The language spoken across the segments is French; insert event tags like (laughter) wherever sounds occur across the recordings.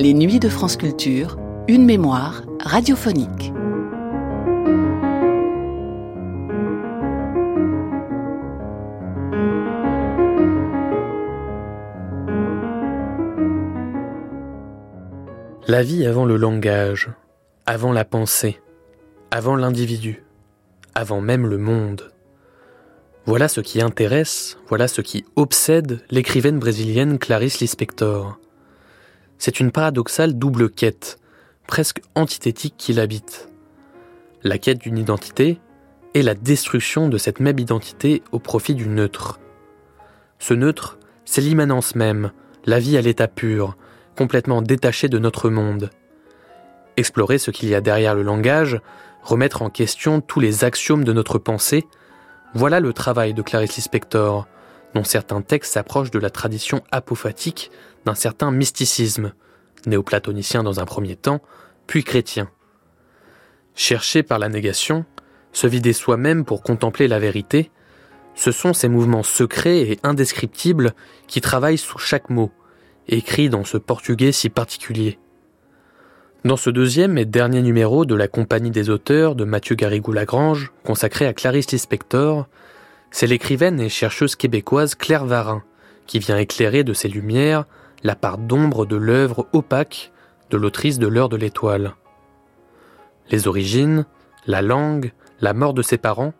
Les nuits de France Culture, une mémoire radiophonique. La vie avant le langage, avant la pensée, avant l'individu, avant même le monde. Voilà ce qui intéresse, voilà ce qui obsède l'écrivaine brésilienne Clarice Lispector. C'est une paradoxale double quête, presque antithétique qui l'habite. La quête d'une identité et la destruction de cette même identité au profit du neutre. Ce neutre, c'est l'immanence même, la vie à l'état pur, complètement détachée de notre monde. Explorer ce qu'il y a derrière le langage, remettre en question tous les axiomes de notre pensée, voilà le travail de Clarice Lispector, dont certains textes s'approchent de la tradition apophatique d'un certain mysticisme, néoplatonicien dans un premier temps, puis chrétien. Chercher par la négation, se vider soi-même pour contempler la vérité, ce sont ces mouvements secrets et indescriptibles qui travaillent sous chaque mot, écrit dans ce portugais si particulier. Dans ce deuxième et dernier numéro de la Compagnie des auteurs de Mathieu Garrigou-Lagrange, consacré à Clarice Lispector, c'est l'écrivaine et chercheuse québécoise Claire Varin qui vient éclairer de ses lumières la part d'ombre de l'œuvre opaque de l'autrice de l'heure de l'étoile. Les origines, la langue, la mort de ses parents,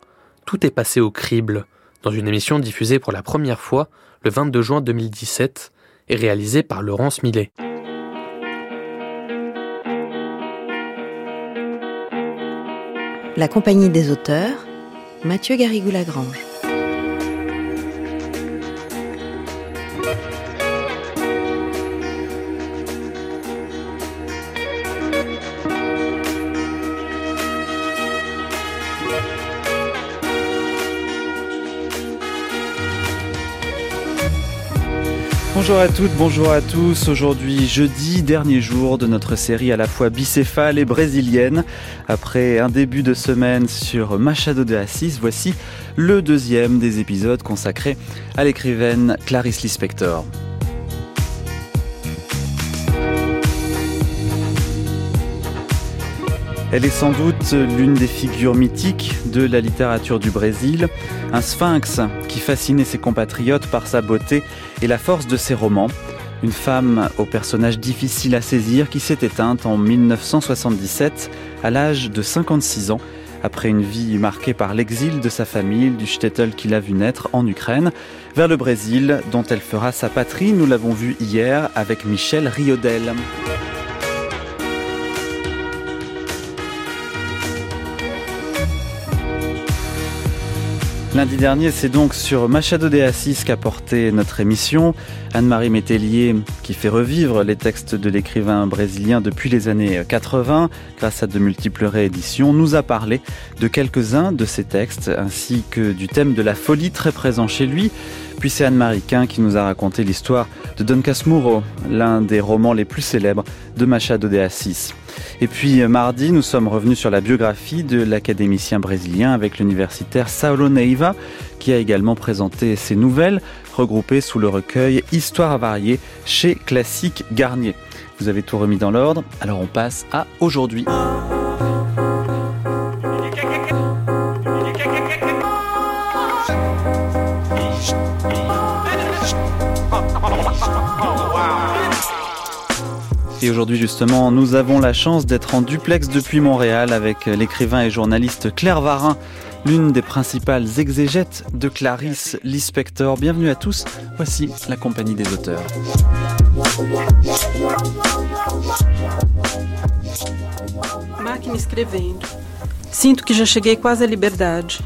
tout est passé au crible dans une émission diffusée pour la première fois le 22 juin 2017 et réalisée par Laurence Millet. La compagnie des auteurs, Mathieu Garrigou-Lagrange. Bonjour à toutes, bonjour à tous. Aujourd'hui, jeudi, dernier jour de notre série à la fois bicéphale et brésilienne. Après un début de semaine sur Machado de Assis, voici le deuxième des épisodes consacrés à l'écrivaine Clarice Lispector. Elle est sans doute l'une des figures mythiques de la littérature du Brésil, un sphinx qui fascinait ses compatriotes par sa beauté et la force de ses romans. Une femme au personnage difficile à saisir qui s'est éteinte en 1977 à l'âge de 56 ans après une vie marquée par l'exil de sa famille, du shtetl qu'il a vu naître en Ukraine, vers le Brésil dont elle fera sa patrie, nous l'avons vu hier avec Michel Riodel. Lundi dernier, c'est donc sur Machado de Assis qu'a porté notre émission. Anne-Marie Métellier, qui fait revivre les textes de l'écrivain brésilien depuis les années 80, grâce à de multiples rééditions, nous a parlé de quelques-uns de ses textes, ainsi que du thème de la folie très présent chez lui. Puis c'est Anne-Marie Quin qui nous a raconté l'histoire de Don Casmurro, l'un des romans les plus célèbres de Machado de Assis. Et puis euh, mardi, nous sommes revenus sur la biographie de l'académicien brésilien avec l'universitaire Saulo Neiva, qui a également présenté ses nouvelles, regroupées sous le recueil Histoire à varier chez Classique Garnier. Vous avez tout remis dans l'ordre, alors on passe à aujourd'hui. Aujourd'hui justement, nous avons la chance d'être en duplex depuis Montréal avec l'écrivain et journaliste Claire Varin, l'une des principales exégètes de Clarisse Lispector. Bienvenue à tous, voici la compagnie des auteurs. Máquina escrevendo. Sinto que já cheguei quase à liberdade,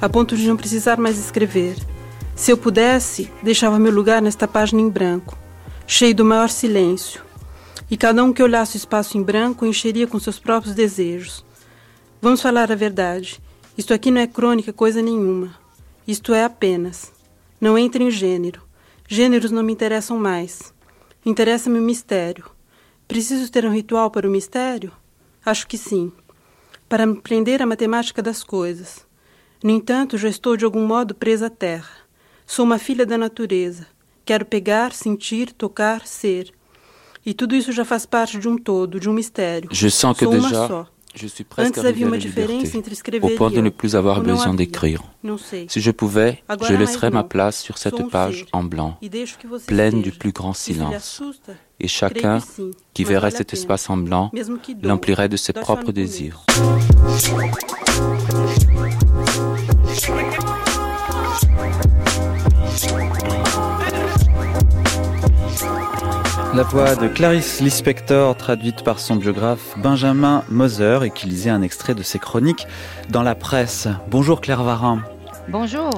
a ponto de não precisar mais escrever. Se eu pudesse, deixava meu lugar nesta página em branco, cheio do maior silêncio, e cada um que olhasse o espaço em branco encheria com seus próprios desejos. Vamos falar a verdade. Isto aqui não é crônica coisa nenhuma. Isto é apenas. Não entre em gênero. Gêneros não me interessam mais. Interessa-me o mistério. Preciso ter um ritual para o mistério? Acho que sim. Para me prender à matemática das coisas. No entanto, já estou de algum modo presa à terra. Sou uma filha da natureza. Quero pegar, sentir, tocar, ser. E tudo isso já faz parte de um todo, de um mistério. Je sens que Sou uma déjà, só. je suis presque Antes arrivé havia à uma la diferença liberté, entre escrever au point e de ne plus avoir besoin d'écrire. Si je pouvais, Agora je laisserais ma place sur cette um page en blanc, E pleine du plus grand E silence. Et chacun sim, qui verrait vale cet espace en blanc l'emplirait de ses propres désirs. La voix de Clarisse Lispector, traduite par son biographe Benjamin Moser, et qui lisait un extrait de ses chroniques dans la presse. Bonjour Claire Varin. Bonjour.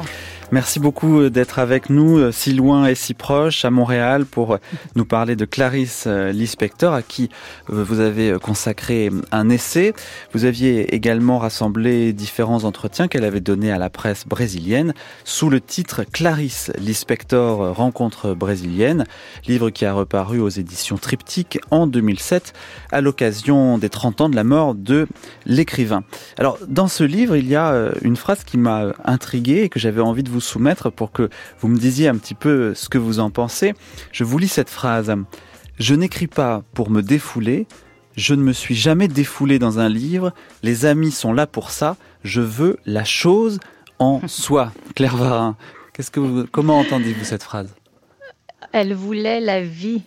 Merci beaucoup d'être avec nous, si loin et si proche, à Montréal, pour (laughs) nous parler de Clarisse Lispector, à qui vous avez consacré un essai. Vous aviez également rassemblé différents entretiens qu'elle avait donnés à la presse brésilienne, sous le titre Clarisse Lispector Rencontre brésilienne, livre qui a reparu aux éditions Triptyque en 2007, à l'occasion des 30 ans de la mort de l'écrivain. Alors, dans ce livre, il y a une phrase qui m'a intrigué et que j'avais envie de vous soumettre pour que vous me disiez un petit peu ce que vous en pensez. Je vous lis cette phrase. Je n'écris pas pour me défouler. Je ne me suis jamais défoulé dans un livre. Les amis sont là pour ça. Je veux la chose en (laughs) soi. Claire Varin, qu'est-ce que vous, comment entendez-vous cette phrase? Elle voulait la vie,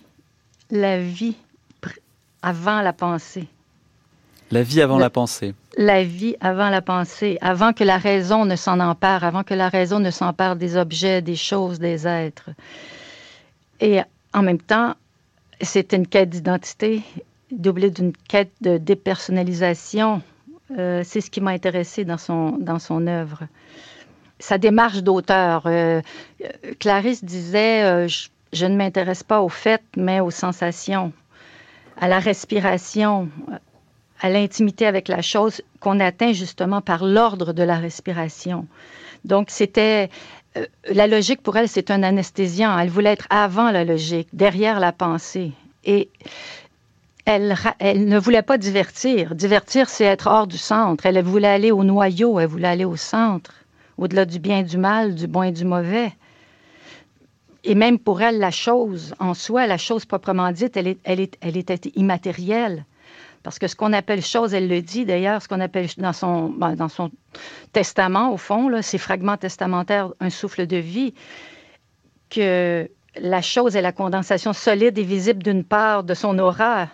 la vie avant la pensée. La vie avant la pensée. La vie avant la pensée, avant que la raison ne s'en empare, avant que la raison ne s'empare des objets, des choses, des êtres. Et en même temps, c'est une quête d'identité, doublée d'une quête de dépersonnalisation. Euh, c'est ce qui m'a intéressé dans son, dans son œuvre. Sa démarche d'auteur. euh, euh, Clarisse disait euh, je, je ne m'intéresse pas aux faits, mais aux sensations, à la respiration, à l'intimité avec la chose qu'on atteint justement par l'ordre de la respiration. Donc, c'était. euh, la logique pour elle, c'est un anesthésiant. Elle voulait être avant la logique, derrière la pensée. Et elle, ne voulait pas divertir. Divertir, c'est être hors du centre. Elle voulait aller au noyau, elle voulait aller au centre, au-delà du bien et du mal, du bon et du mauvais. Et même pour elle, la chose en soi, la chose proprement dite, elle, est, elle était immatérielle. Parce que ce qu'on appelle chose, elle le dit d'ailleurs, ce qu'on appelle dans son, ben, dans son testament, au fond, là, ses fragments testamentaires, un souffle de vie, que la chose est la condensation solide et visible d'une part de son aura.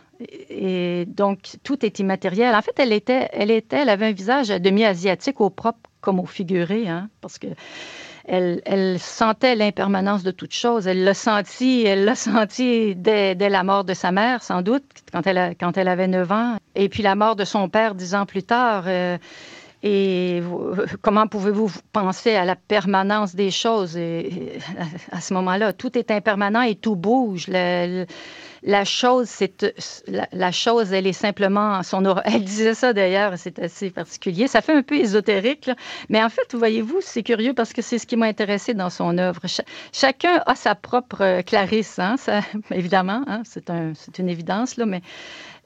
Et donc, tout est immatériel. En fait, elle était, elle était, elle avait un visage demi-asiatique au propre comme au figuré, hein, parce que elle, sentait l'impermanence de toute chose. Elle l'a senti, elle l'a senti dès, la mort de sa mère, sans doute, quand elle, avait 9 ans. Et puis la mort de son père dix ans plus tard. euh, et vous- comment pouvez-vous penser à la permanence des choses? À, ce moment-là? Tout est impermanent et tout bouge. La chose, c'est la, chose, elle est simplement son. Elle disait ça d'ailleurs, c'est assez particulier. Ça fait un peu ésotérique, mais en fait, voyez-vous, c'est curieux parce que c'est ce qui m'a intéressé dans son œuvre. Cha- chacun a sa propre euh, Clarisse, hein, (laughs) évidemment, hein, c'est un, une évidence là, mais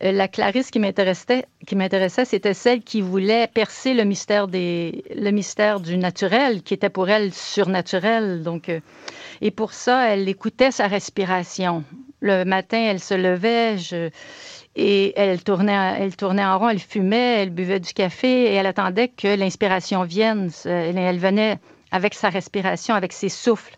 euh, la Clarisse qui m'intéressait, qui m'intéressait, c'était celle qui voulait percer le mystère des, le mystère du naturel, qui était pour elle surnaturel. Donc, euh, et pour ça, elle écoutait sa respiration. Le matin, elle se levait, je- et elle tournait, elle tournait en rond, elle fumait, elle buvait du café et elle attendait que l'inspiration vienne. Elle, venait avec sa respiration, avec ses souffles.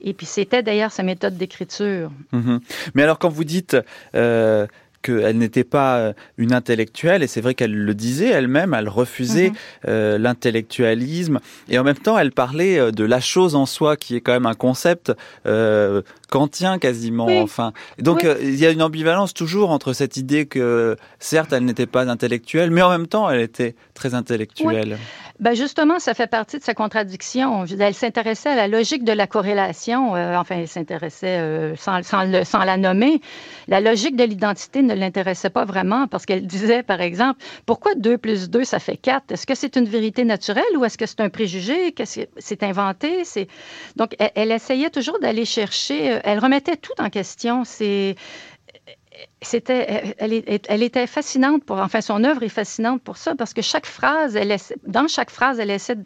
Et puis c'était d'ailleurs sa méthode d'écriture. Mhm. Mais alors quand vous dites euh, qu'elle n'était pas euh, une intellectuelle, et c'est vrai qu'elle le disait elle-même, elle refusait Mhm. euh, l'intellectualisme, et en même temps elle parlait de la chose en soi, qui est quand même un concept euh, kantien quasiment. Oui. Enfin, donc Oui. euh, il y a une ambivalence toujours entre cette idée que certes elle n'était pas intellectuelle, mais en même temps elle était très intellectuelle. Ben justement, ça fait partie de sa contradiction. Elle s'intéressait à la logique de la corrélation. euh, enfin, elle s'intéressait euh, sans, sans, le- sans la nommer. La logique de l'identité ne l'intéressait pas vraiment parce qu'elle disait, par exemple, pourquoi 2 plus 2, ça fait 4? Est-ce que c'est une vérité naturelle ou est-ce que c'est un préjugé? C'est inventé? C'est... Donc, elle, elle essayait toujours d'aller chercher, elle remettait tout en question. C'était, elle, était fascinante pour, enfin, son œuvre est fascinante pour ça, parce que chaque phrase, elle dans chaque phrase, elle essaie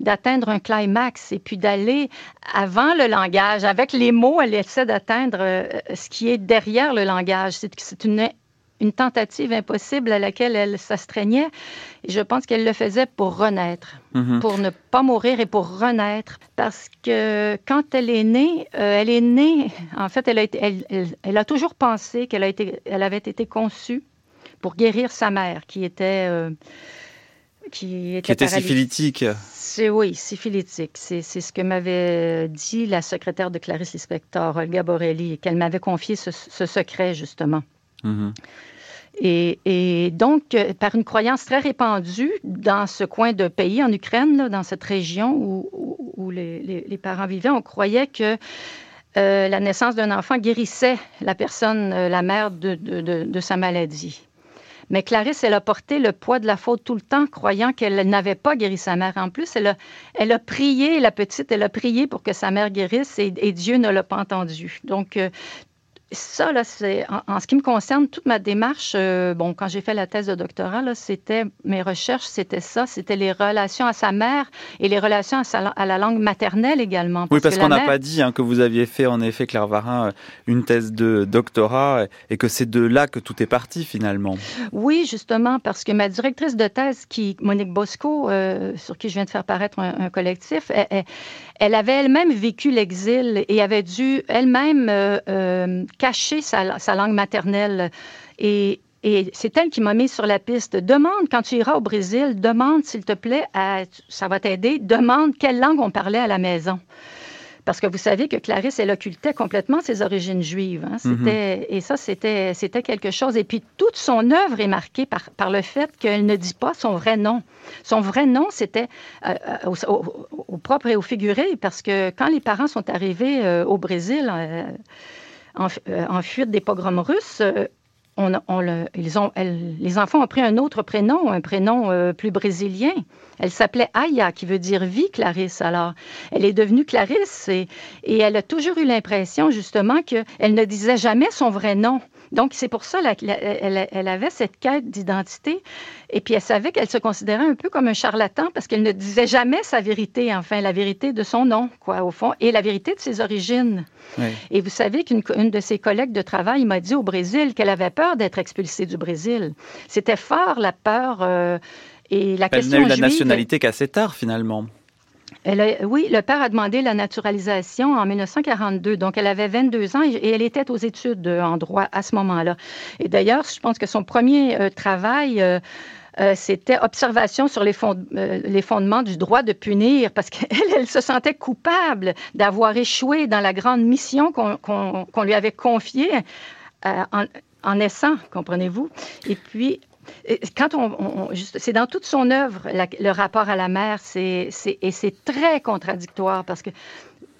d'atteindre un climax et puis d'aller avant le langage. Avec les mots, elle essaie d'atteindre euh, ce qui est derrière le langage. C'est une une tentative impossible à laquelle elle s'astreignait. Et je pense qu'elle le faisait pour renaître, mhm. pour ne pas mourir et pour renaître. Parce que quand elle est née, euh, elle est née, en fait, elle a, été, elle, a toujours pensé qu'elle elle avait été conçue pour guérir sa mère, qui était... Euh, qui était, qui était syphilitique. Oui, syphilitique. C'est ce que m'avait dit la secrétaire de Clarisse Lispector, Olga Borelli, qu'elle m'avait confié ce, secret, justement. Mhm. Et, donc, euh, par une croyance très répandue dans ce coin de pays, en Ukraine, dans cette région où, les, parents vivaient, on croyait que euh, la naissance d'un enfant guérissait la personne, euh, la mère, de, sa maladie. Mais Clarisse, elle a porté le poids de la faute tout le temps, croyant qu'elle n'avait pas guéri sa mère. En plus, elle a, prié, la petite, elle a prié pour que sa mère guérisse et, Dieu ne l'a pas entendu. Donc, ça, là, c'est, en, ce qui me concerne, toute ma démarche, euh, bon, quand j'ai fait la thèse de doctorat, là, c'était, mes recherches, c'était ça, c'était les relations à sa mère et les relations à, à la langue maternelle également. oui, parce qu'on n'a pas dit hein, que vous aviez fait, en effet, Claire Varin, euh, une thèse de doctorat et que c'est de là que tout est parti, finalement. Oui, justement, parce que ma directrice de thèse, qui, Monique Bosco, euh, sur qui je viens de faire paraître un, collectif, elle, avait elle-même vécu l'exil et avait dû elle-même cacher sa, langue maternelle. Et, c'est elle qui m'a mis sur la piste. Demande, quand tu iras au Brésil, demande, s'il te plaît, ça va t'aider, demande quelle langue on parlait à la maison. Parce que vous savez que Clarisse, elle occultait complètement ses origines juives. Hein. Mhm. Et ça, c'était, c'était quelque chose. Et puis, toute son œuvre est marquée par, par le fait qu'elle ne dit pas son vrai nom. Son vrai nom, c'était euh, euh, au, propre et au figuré, parce que quand les parents sont arrivés euh, au Brésil, euh, en, fuite des pogroms russes, euh, on, ils ont, les enfants ont pris un autre prénom, un prénom euh, plus brésilien. Elle s'appelait Aya, qui veut dire vie, Clarisse. Alors, elle est devenue Clarisse et, et elle a toujours eu l'impression, justement, qu'elle ne disait jamais son vrai nom. Donc, c'est pour ça qu'elle elle, avait cette quête d'identité. Et puis, elle savait qu'elle se considérait un peu comme un charlatan parce qu'elle ne disait jamais sa vérité, enfin, la vérité de son nom, quoi, au fond, et la vérité de ses origines. Et vous savez qu'une de ses collègues de travail m'a dit au Brésil qu'elle avait peur d'être expulsée du Brésil. C'était fort, la peur. Euh, et la elle n'a eu la nationalité qu'assez tard, finalement oui, le père a demandé la naturalisation en 1942. Donc, elle avait 22 ans et, elle était aux études en droit à ce moment-là. Et d'ailleurs, je pense que son premier euh, travail... Euh, euh, c'était observation sur les, fondements du droit de punir, parce qu'elle, (laughs) elle se sentait coupable d'avoir échoué dans la grande mission qu'on lui avait confiée en, en naissant, comprenez-vous? Et puis, quand on, c'est dans toute son œuvre le rapport à la mère, c'est, et c'est très contradictoire parce que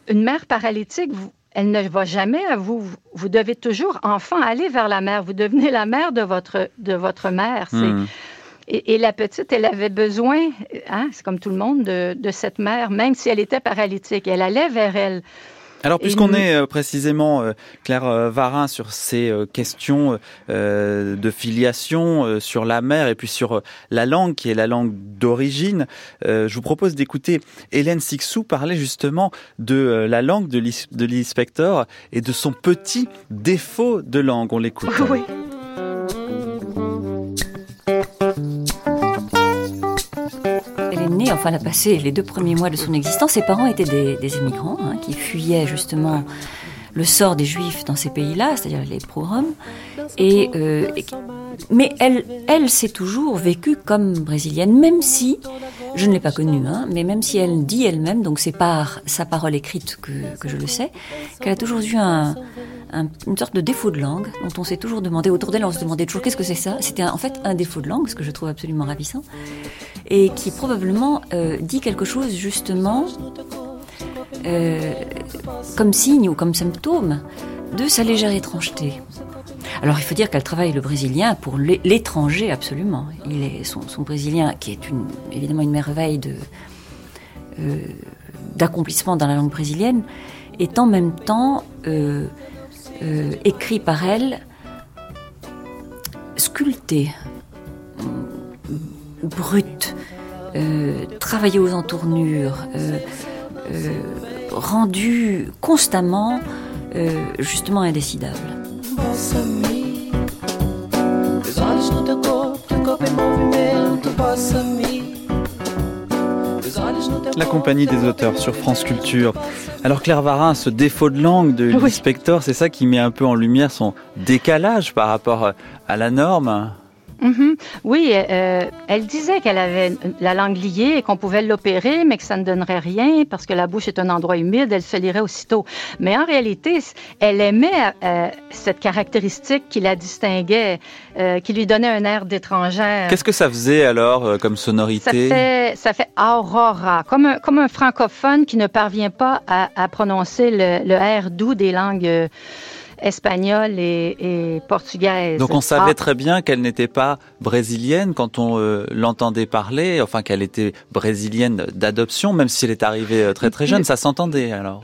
une mère paralytique, elle ne va jamais à vous. Vous devez toujours, enfant, aller vers la mère. Vous devenez la mère de votre, de votre mère. Hmm. Et, la petite, elle avait besoin, hein, c'est comme tout le monde, de, de, cette mère, même si elle était paralytique. Elle allait vers elle. Alors, puisqu'on est euh, précisément, euh, Claire euh, Varin, sur ces questions de filiation, sur la mère et puis sur la langue, qui est la langue d'origine, je vous propose d'écouter Hélène Sixou parler justement de la langue de l'inspecteur et de son petit défaut de langue. On l'écoute. Oui. Enfin elle a passé les deux premiers mois de son existence. Ses parents étaient des, immigrants hein, qui fuyaient justement le sort des juifs dans ces pays-là, c'est-à-dire les pogroms. Et, euh, mais elle, elle s'est toujours vécue comme brésilienne, même si, je ne l'ai pas connue, hein, mais même si elle dit elle-même, donc c'est par sa parole écrite que, que je le sais, qu'elle a toujours eu un, une sorte de défaut de langue dont on s'est toujours demandé, autour d'elle on se demandait toujours qu'est-ce que c'est ça? C'était en fait un défaut de langue, ce que je trouve absolument ravissant et qui probablement euh, dit quelque chose justement euh, comme signe ou comme symptôme de sa légère étrangeté. Alors il faut dire qu'elle travaille le brésilien pour l'étranger absolument. Il est son, brésilien qui est évidemment une merveille euh, d'accomplissement dans la langue brésilienne est en même temps écrit par elle sculpté, brut, euh, travaillé aux entournures, euh, euh, rendu constamment justement indécidable. La compagnie des auteurs sur France Culture. Alors Claire Varin, ce défaut de langue de l'inspecteur, c'est ça qui met un peu en lumière son décalage par rapport à la norme? Mhm. Oui, euh, elle disait qu'elle avait la langue liée et qu'on pouvait l'opérer, mais que ça ne donnerait rien parce que la bouche est un endroit humide, elle se lirait aussitôt. Mais en réalité, elle aimait euh, cette caractéristique qui la distinguait, euh, qui lui donnait un air d'étrangère. Qu'est-ce que ça faisait alors comme sonorité? Ça fait, ça fait aurora, comme un, comme un francophone qui ne parvient pas à, à prononcer le, le R doux des langues espagnole et, portugaise. Donc on savait ah. très bien qu'elle n'était pas brésilienne quand on euh, l'entendait parler, enfin qu'elle était brésilienne d'adoption, même si elle est arrivée euh, très très jeune, ça s'entendait alors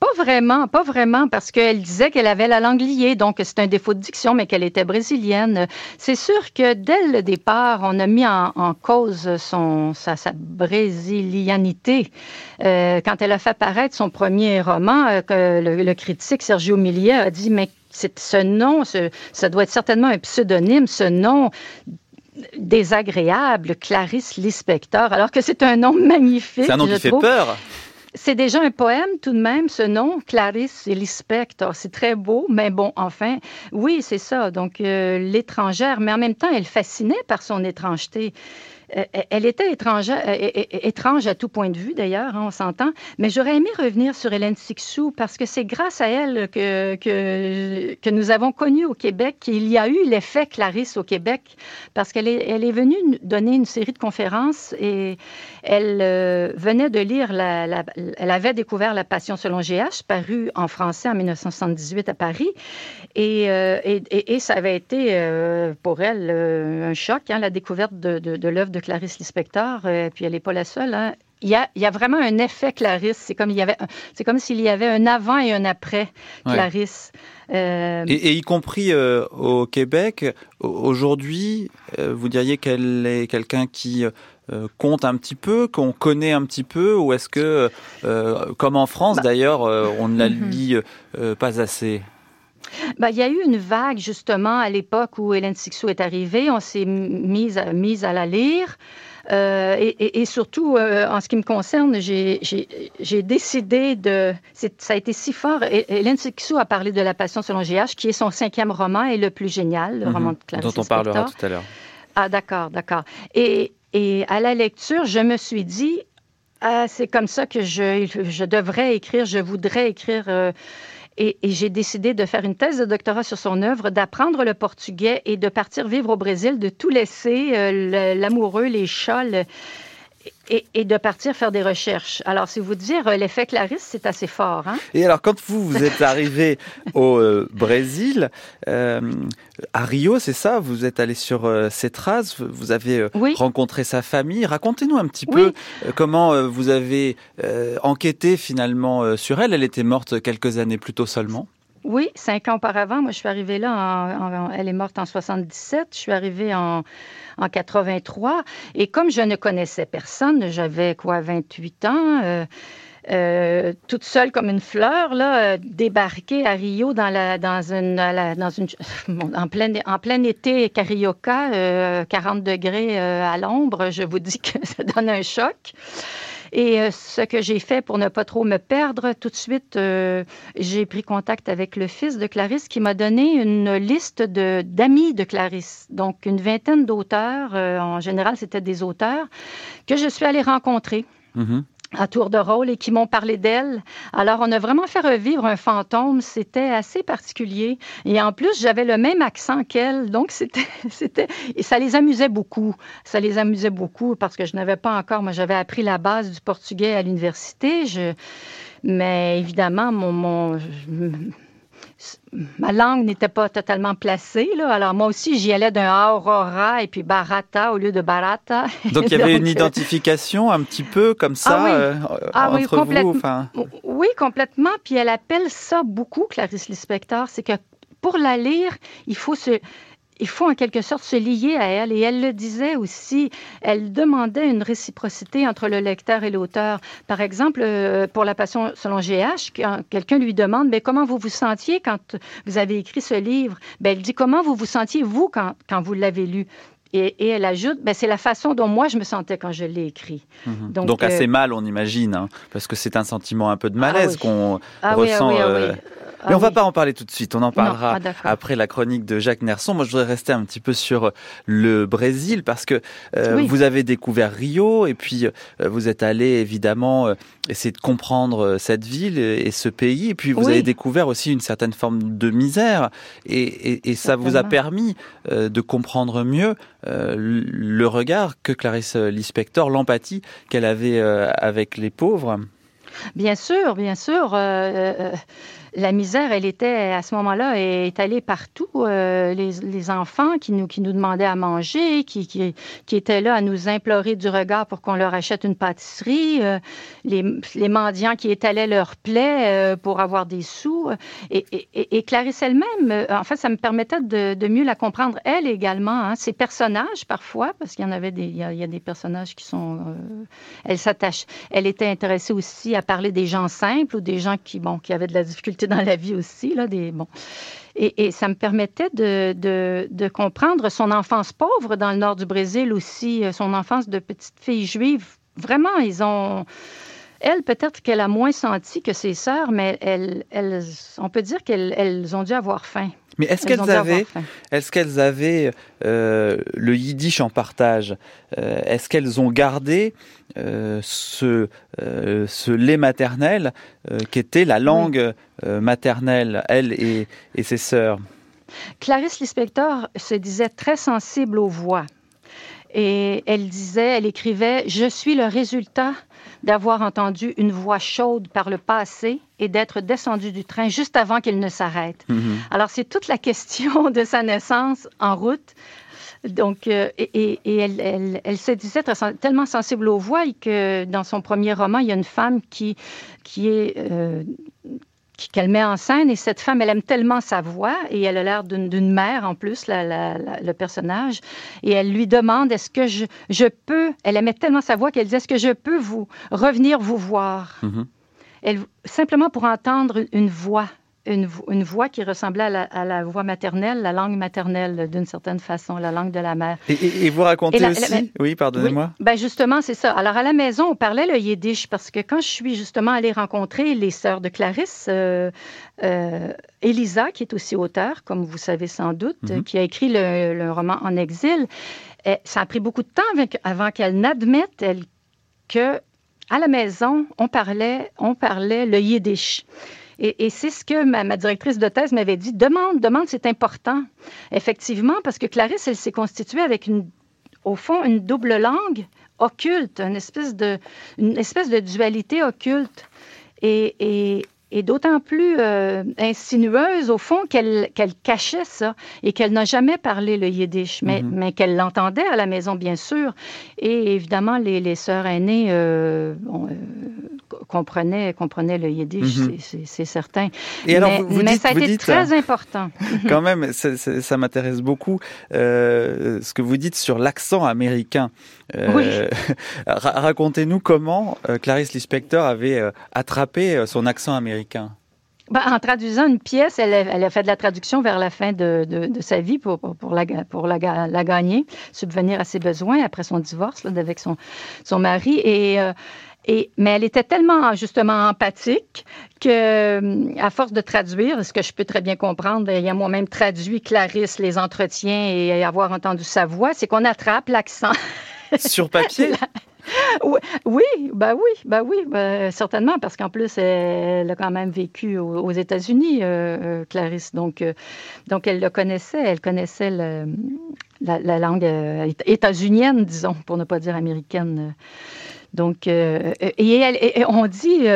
pas vraiment, pas vraiment, parce qu'elle disait qu'elle avait la langue liée, donc c'est un défaut de diction, mais qu'elle était brésilienne. C'est sûr que dès le départ, on a mis en, cause son, sa, brésilianité. Euh, quand elle a fait paraître son premier roman, euh, que le, critique Sergio Millier a dit, mais ce nom, ça doit être certainement un pseudonyme, ce nom désagréable, Clarisse Lispector, alors que c'est un nom magnifique. C'est un nom qui fait peur. C'est déjà un poème tout de même, ce nom, Clarisse Lispector. C'est très beau, mais bon, enfin, oui, c'est ça. Donc, euh, l'étrangère, mais en même temps, elle fascinait par son étrangeté. Euh, elle était euh, étrange à tout point de vue, d'ailleurs, hein, on s'entend. Mais j'aurais aimé revenir sur Hélène Sixou parce que c'est grâce à elle que, que, nous avons connu au Québec qu'il y a eu l'effet Clarisse au Québec parce qu'elle est, elle est venue donner une série de conférences et elle euh, venait de lire, la, elle avait découvert La Passion selon GH, paru en français en 1978 à Paris. Et, et, et ça avait été pour elle un choc, hein, la découverte de, de, de l'œuvre de Clarisse Lispector, euh, puis elle n'est pas la seule. Hein. Il y, a, il y, a, vraiment un effet Clarisse. C'est comme, il y avait, c'est comme s'il y avait un avant et un après Clarisse. Euh, et, y compris euh, au Québec, aujourd'hui, vous diriez qu'elle est quelqu'un qui compte un petit peu, qu'on connaît un petit peu, ou est-ce que, comme en France bah. d'ailleurs, on ne la mm-hmm. lit pas assez? Ben, il y a eu une vague, justement, à l'époque où Hélène Sixou est arrivée. On s'est mise à, mise à la lire. Euh, et, surtout, euh, en ce qui me concerne, j'ai décidé de... Ça a été si fort. Hélène Sixou a parlé de La Passion selon GH, qui est son cinquième roman et le plus génial, le mhm. roman de Clarisse Dont on parlera tout à l'heure. Ah, d'accord, d'accord. Et, et à la lecture, je me suis dit, ah, c'est comme ça que je, je devrais écrire, je voudrais écrire... Euh, et, j'ai décidé de faire une thèse de doctorat sur son œuvre, d'apprendre le portugais et de partir vivre au Brésil, de tout laisser, euh, l'amoureux, les chats, et, de partir faire des recherches. Alors, si vous dire euh, l'effet Clarisse, c'est assez fort. Hein? Et alors, quand vous, vous êtes arrivé (laughs) au euh, Brésil, euh, à Rio, c'est ça? Vous êtes allé sur ses traces, vous avez rencontré sa famille. Racontez-nous un petit peu comment vous avez enquêté finalement sur elle. Elle était morte quelques années plus tôt seulement. Oui, cinq ans auparavant. Moi, je suis arrivée là, elle est morte en 77. Je suis arrivée en, en 83. Et comme je ne connaissais personne, j'avais quoi, 28 ans. Euh, euh, toute seule comme une fleur, là, euh, débarquée à Rio dans la, dans une, (laughs) en plein été carioca, 40 degrés à l'ombre. Je vous dis que (laughs) ça donne un choc. Et euh, ce que j'ai fait pour ne pas trop me perdre, tout de suite, euh, j'ai pris contact avec le fils de Clarisse qui m'a donné une liste d'amis de, Clarisse. Donc, une vingtaine d'auteurs, euh, en général, c'était des auteurs, que je suis allée rencontrer. Mm-hmm à tour de rôle et qui m'ont parlé d'elle. Alors, on a vraiment fait revivre un fantôme. C'était assez particulier. Et en plus, j'avais le même accent qu'elle. Donc, c'était, (laughs) c'était, et ça les amusait beaucoup. Ça les amusait beaucoup parce que je n'avais pas encore, moi, j'avais appris la base du portugais à l'université. Je, mais évidemment, mon, mon ma langue n'était pas totalement placée. Là. Alors moi aussi, j'y allais d'un Aurora et puis Barata au lieu de Barata. (laughs) Donc il y avait une euh, identification un petit peu comme ça ah oui. Euh, ah entre vous. Enfin... Oui, complètement. Puis elle appelle ça beaucoup, Clarisse Lispector, c'est que pour la lire, il faut se il faut en quelque sorte se lier à elle. Et elle le disait aussi, elle demandait une réciprocité entre le lecteur et l'auteur. Par exemple, euh, pour La Passion selon GH, quand quelqu'un lui demande, mais comment vous vous sentiez quand vous avez écrit ce livre? Ben, elle dit, comment vous vous sentiez, vous, quand, quand vous l'avez lu? Et, elle ajoute, ben, c'est la façon dont moi je me sentais quand je l'ai écrit. Mhm. Donc, assez euh, mal, on imagine, hein, parce que c'est un sentiment un peu de malaise ah qu'on ah ressent. Oui, ah mais on va pas en parler tout de suite. On en parlera ah, après la chronique de Jacques Nerson. Moi, je voudrais rester un petit peu sur le Brésil parce que euh, vous avez découvert Rio et puis euh, vous êtes allé évidemment euh, essayer de comprendre cette ville et, ce pays. Et puis vous avez découvert aussi une certaine forme de misère et, et ça vous a permis de comprendre mieux le regard que Clarisse Lispector, l'empathie qu'elle avait avec les pauvres. Bien sûr, bien sûr la misère, elle était à ce moment-là étalée partout. Euh, les, enfants qui nous, qui nous demandaient à manger, qui, qui, qui, étaient là à nous implorer du regard pour qu'on leur achète une pâtisserie, euh, les, les, mendiants qui étalaient leurs plaies euh, pour avoir des sous. Et, et, et Clarisse elle-même, en fait, ça me permettait de, de, mieux la comprendre, elle également. Hein, ses personnages, parfois, parce qu'il y en avait des, il y, a, des personnages qui sont... elle s'attache. Elle était intéressée aussi à parler des gens simples ou des gens qui, bon, qui avaient de la difficulté dans la vie aussi. Là, des, bon. et, ça me permettait de, de, comprendre son enfance pauvre dans le nord du Brésil aussi, euh, son enfance de petite fille juive. Vraiment, ils ont... Elle, peut-être qu'elle a moins senti que ses sœurs, mais elle, elles, on peut dire qu'elles ont dû avoir faim. Mais est-ce qu'elles avaient, est-ce qu'elles avaient euh, le yiddish en partage euh, Est-ce qu'elles ont gardé euh, ce, ce lait maternel qui était la langue maternelle, elle et, et ses sœurs? Clarisse Lispector se disait très sensible aux voix. Et elle disait, elle écrivait, Je suis le résultat d'avoir entendu une voix chaude par le passé et d'être descendu du train juste avant qu'il ne s'arrête. Mhm. Alors, c'est toute la question (laughs) de sa naissance en route. Donc, euh, et, elle, elle, se disait tellement sensible aux voix que dans son premier roman, il y a une femme qui, qui est euh, qu'elle met en scène. Et cette femme, elle aime tellement sa voix et elle a l'air d'une mère en plus, le personnage. Et elle lui demande est-ce que je, je, peux. Elle aimait tellement sa voix qu'elle dit est-ce que je peux vous revenir vous voir? Mm-hmm. elle, Simplement pour entendre une voix une, une, voix qui ressemblait à la, voix maternelle, la langue maternelle d'une certaine façon, la langue de la mère. Et, vous racontez aussi, oui, pardonnez-moi. ben justement, c'est ça. Alors à la maison, on parlait le yiddish parce que quand je suis justement allée rencontrer les sœurs de Clarisse, euh, euh, Elisa, qui est aussi auteure, comme vous savez sans doute, mhm. qui a écrit le, roman En exil, et ça a pris beaucoup de temps avant qu'elle n'admette elle, que à la maison, on parlait, on parlait le yiddish. Et, c'est ce que ma, directrice de thèse m'avait dit. Demande, demande, c'est important. Effectivement, parce que Clarisse, elle s'est constituée avec, une, au fond, une double langue occulte, une espèce de, une espèce de dualité occulte. Et, et, et d'autant plus euh, insinueuse, au fond, qu'elle cachait ça et qu'elle n'a jamais parlé le yiddish, mais, mm-hmm. mais qu'elle l'entendait à la maison, bien sûr. Et évidemment, les, les sœurs aînées euh, euh, comprenaient, comprenaient le yiddish, mm-hmm. c'est certain. Et mais, alors, vous, mais ça a été très important. (laughs) Quand même, ça, ça m'intéresse beaucoup ce que vous dites sur l'accent américain. Euh, (laughs) racontez-nous comment euh, Clarice Lispector avait euh, attrapé son accent américain. Ben, en traduisant une pièce, elle a, fait de la traduction vers la fin de, sa vie pour, pour, la, pour la, gagner, subvenir à ses besoins après son divorce avec son, son mari. Et, et, mais elle était tellement justement empathique que, à force de traduire, ce que je peux très bien comprendre, il y a moi-même traduit Clarisse les entretiens et avoir entendu sa voix, c'est qu'on attrape l'accent. Sur papier? (laughs) Oui, bah oui, bah oui, bah, certainement, parce qu'en plus, elle a quand même vécu aux, États-Unis, euh, euh, Clarisse. Donc, euh, donc, elle le connaissait, elle connaissait la, langue états-unienne, disons, pour ne pas dire américaine. Donc, et, on dit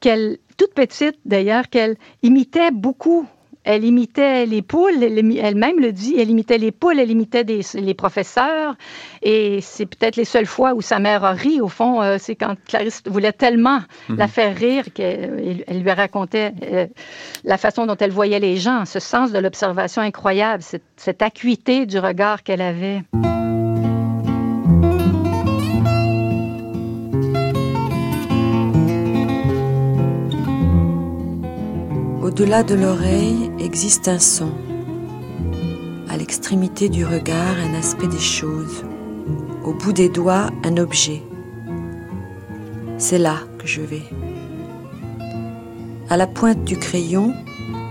qu'elle, toute petite d'ailleurs, qu'elle imitait beaucoup Elle imitait les poules, elle-même le dit, elle imitait les poules, elle imitait les professeurs. Et c'est peut-être les seules fois où sa mère a ri, au fond, euh, c'est quand Clarisse voulait tellement la mhm. faire rire qu'elle lui racontait euh, la façon dont elle voyait les gens, ce sens de l'observation incroyable, cette, cette acuité du regard qu'elle avait. Au-delà de l'oreille existe un son. À l'extrémité du regard, un aspect des choses. Au bout des doigts, un objet. C'est là que je vais. À la pointe du crayon,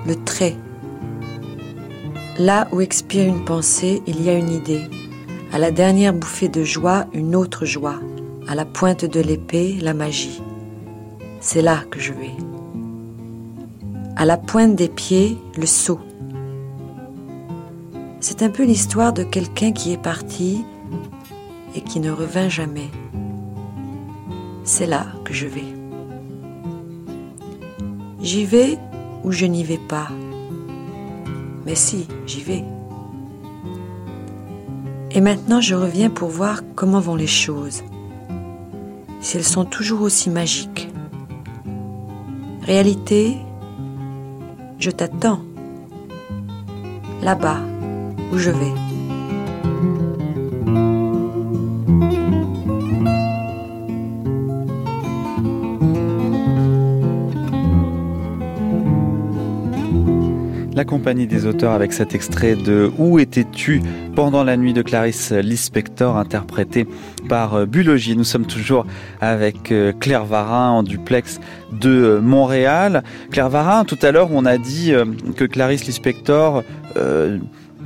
le trait. Là où expire une pensée, il y a une idée. À la dernière bouffée de joie, une autre joie. À la pointe de l'épée, la magie. C'est là que je vais à la pointe des pieds, le saut. C'est un peu l'histoire de quelqu'un qui est parti et qui ne revint jamais. C'est là que je vais. J'y vais ou je n'y vais pas. Mais si, j'y vais. Et maintenant je reviens pour voir comment vont les choses, si elles sont toujours aussi magiques. Réalité, je t'attends. Là-bas, où je vais. La compagnie des auteurs avec cet extrait de Où étais-tu pendant la nuit de Clarisse Lispector interprété par euh, Bulogier. Nous sommes toujours avec euh, Claire Varin en duplex de euh, Montréal. Claire Varin, tout à l'heure on a dit que Clarisse Lispector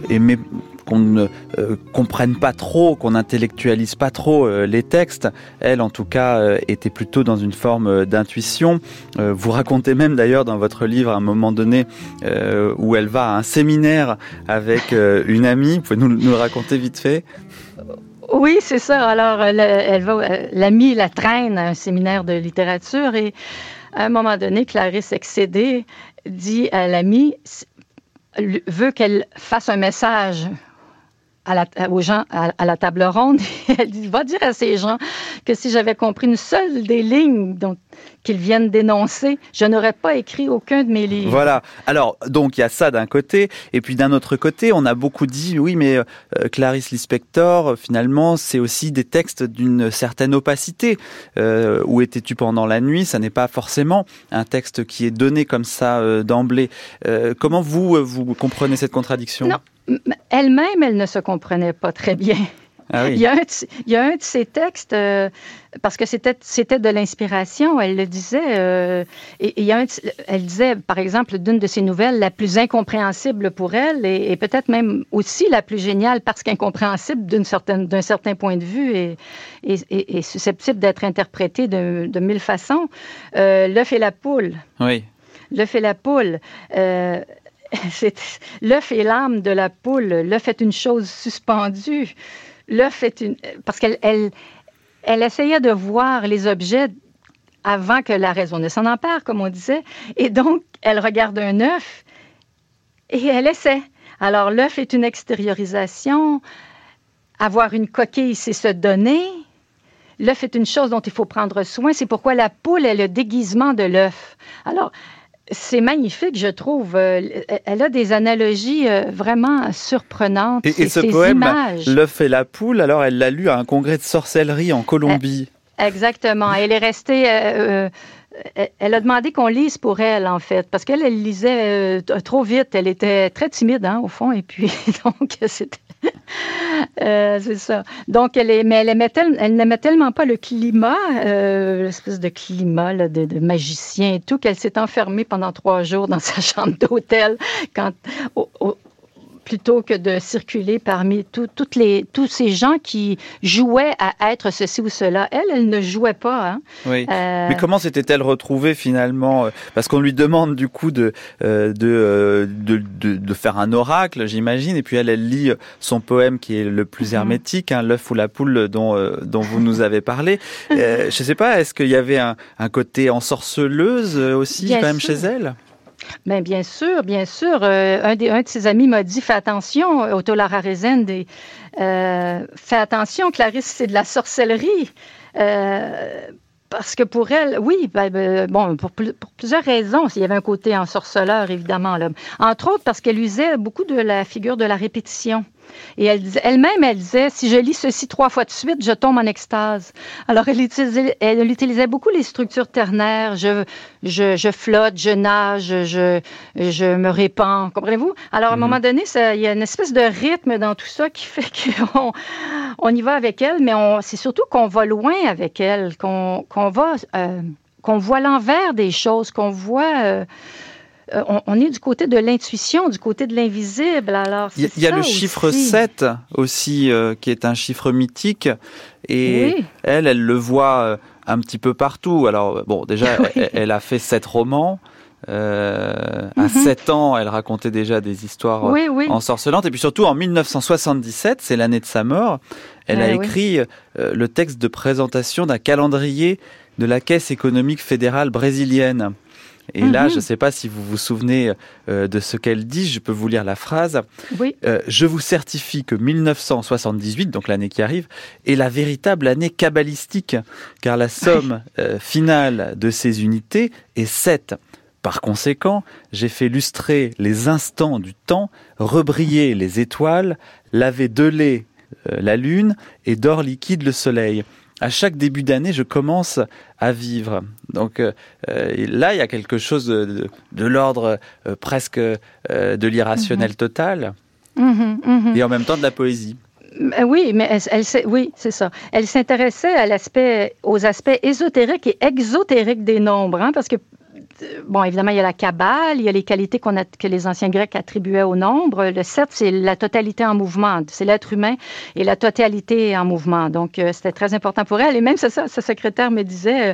aimait qu'on ne euh, comprenne pas trop, qu'on intellectualise pas trop euh, les textes. Elle, en tout cas, euh, était plutôt dans une forme d'intuition. vous racontez même d'ailleurs dans votre livre à un moment donné où elle va à un séminaire avec une amie. Vous pouvez nous, nous le raconter vite fait oui, c'est ça. Alors, elle va, l'amie la traîne à un séminaire de littérature et à un moment donné, Clarisse, excédée, dit à l'amie, veut qu'elle fasse un message aux gens à, la table ronde. (laughs) elle dit, va dire à ces gens que si j'avais compris une seule des lignes qu'ils viennent dénoncer, je n'aurais pas écrit aucun de mes livres. Voilà. Alors, donc, il y a ça d'un côté. Et puis, d'un autre côté, on a beaucoup dit, oui, mais euh, Clarisse Lispector, finalement, c'est aussi des textes d'une certaine opacité. Euh, où étais-tu pendant la nuit? Ça n'est pas forcément un texte qui est donné comme ça euh, d'emblée. comment vous, vous comprenez cette contradiction? Elle-même, elle ne se comprenait pas très bien. Ah (laughs) il, y a un de, ses textes, euh, parce que c'était, c'était de l'inspiration, elle le disait, euh, et, il y a elle disait, par exemple, d'une de ses nouvelles, la plus incompréhensible pour elle, et, peut-être même aussi la plus géniale, parce qu'incompréhensible d'une certaine, d'un certain point de vue et, et susceptible d'être interprétée de, de mille façons. Euh, L'œuf et la poule. Oui. L'œuf et la poule. (laughs) L'œuf est l'âme de la poule. L'œuf est une chose suspendue. L'œuf est une. Parce qu'elle elle, elle essayait de voir les objets avant que la raison ne s'en empare, comme on disait. Et donc, elle regarde un œuf et elle essaie. Alors, l'œuf est une extériorisation. Avoir une coquille, c'est se donner. L'œuf est une chose dont il faut prendre soin. C'est pourquoi la poule est le déguisement de l'œuf. Alors, c'est magnifique, je trouve. Euh, elle a des analogies euh, vraiment surprenantes. Et, ce poème, L'œuf et la poule, alors elle l'a lu à un congrès de sorcellerie en Colombie. Eh, exactement. Elle est restée. Euh, elle a demandé qu'on lise pour elle, en fait, parce qu'elle elle lisait trop vite. Elle était très timide, hein, au fond, et puis (laughs) donc c'était (laughs) euh, c'est ça. Donc, elle, est, mais elle, aimait n'aimait tellement pas le climat, euh, l'espèce de climat de, magicien et tout, qu'elle s'est enfermée pendant trois jours dans (laughs) sa chambre d'hôtel quand, plutôt que de circuler parmi toutes les, tous ces gens qui jouaient à être ceci ou cela. Elle, elle ne jouait pas. Hein. Oui. Euh, Mais comment s'était-elle retrouvée finalement Parce qu'on lui demande du coup de, euh, euh, de, de, de, faire un oracle, j'imagine, et puis elle, elle lit son poème qui est le plus mhm. hermétique, hein, l'œuf ou la poule dont, dont vous nous avez parlé. (laughs) je ne sais pas, est-ce qu'il y avait un, un côté ensorceleuse aussi quand même chez elle? Bien, bien sûr, bien sûr. Euh, un, des, de ses amis m'a dit Fais attention, Otto Lara Rezende, euh, fais attention, Clarisse, c'est de la sorcellerie. Euh, parce que pour elle, oui, ben, ben, bon, pour, pour, plusieurs raisons. Il y avait un côté ensorceleur, évidemment. Là. Entre autres, parce qu'elle usait beaucoup de la figure de la répétition. Et elle-même, elle, disait, si je lis ceci trois fois de suite, je tombe en extase. Alors, elle utilisait, elle utilisait beaucoup les structures ternaires. Je, je, je flotte, je nage, je, je me répands. Comprenez-vous? Alors, à un mhm. moment donné, il y a une espèce de rythme dans tout ça qui (laughs) fait qu'on on y va avec elle, mais c'est surtout qu'on va loin avec elle, qu'on va, euh, qu'on voit l'envers des choses, qu'on voit... Euh, euh, on, est du côté de l'intuition, du côté de l'invisible. Alors, il y, a le chiffre 7 aussi, euh, qui est un chiffre mythique. Et elle, elle le voit euh, un petit peu partout. Alors, bon, déjà, (laughs) elle, a fait sept romans. À 7 mhm. ans, elle racontait déjà des histoires ensorcelantes. Et puis surtout, en 1977, c'est l'année de sa mort, elle a écrit le texte de présentation d'un calendrier de la Caisse économique fédérale brésilienne. Et là, mhm. je ne sais pas si vous vous souvenez euh, de ce qu'elle dit, je peux vous lire la phrase. Oui. Euh, je vous certifie que 1978, donc l'année qui arrive, est la véritable année cabalistique, car la somme euh, finale de ces unités est 7. Par conséquent, j'ai fait lustrer les instants du temps, rebriller les étoiles, laver de lait la lune et d'or liquide le soleil à chaque début d'année, je commence à vivre. Donc euh, euh, là, il y a quelque chose de, l'ordre euh, presque de l'irrationnel mhm. total, mhm, mhm. et en même temps de la poésie. Oui, mais elle, oui, c'est ça. Elle s'intéressait à l'aspect, aux aspects ésotériques et exotériques des nombres, hein, parce que bon, évidemment, il y a la cabale, il y a les qualités que les anciens Grecs attribuaient au nombre. Le 7, c'est la totalité en mouvement. C'est l'être humain et la totalité en mouvement. Donc, euh, c'était très important pour elle. Et même, ça, sa secrétaire me disait, euh,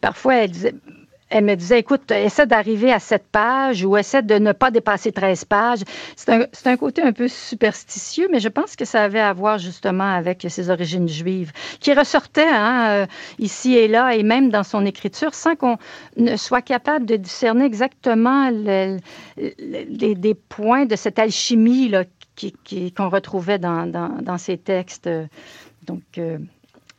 parfois, elle disait, elle me disait, écoute, essaie d'arriver à cette page ou essaie de ne pas dépasser 13 pages. C'est un, un, côté un peu superstitieux, mais je pense que ça avait à voir justement avec ses origines juives, qui ressortaient hein, euh, ici et là, et même dans son écriture, sans qu'on ne soit capable de discerner exactement les, des points de cette alchimie qu'on qui, qu'on retrouvait dans, dans, dans, ses textes. Donc, euh,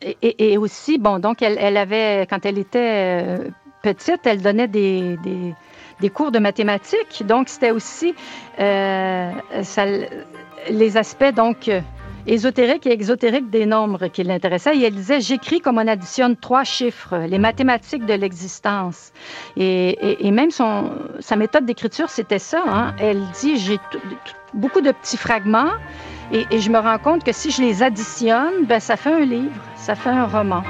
et, et, aussi, bon, donc elle, elle avait, quand elle était euh, petite, elle donnait des, des, cours de mathématiques. Donc, c'était aussi euh, les aspects, donc, ésotériques et exotériques des nombres qui l'intéressaient. Et elle disait, j'écris comme on additionne trois chiffres, les mathématiques de l'existence. Et, et, même son, sa méthode d'écriture, c'était ça. Hein. Elle dit, j'ai beaucoup de petits fragments et, et, je me rends compte que si je les additionne, ben, ça fait un livre, ça fait un roman.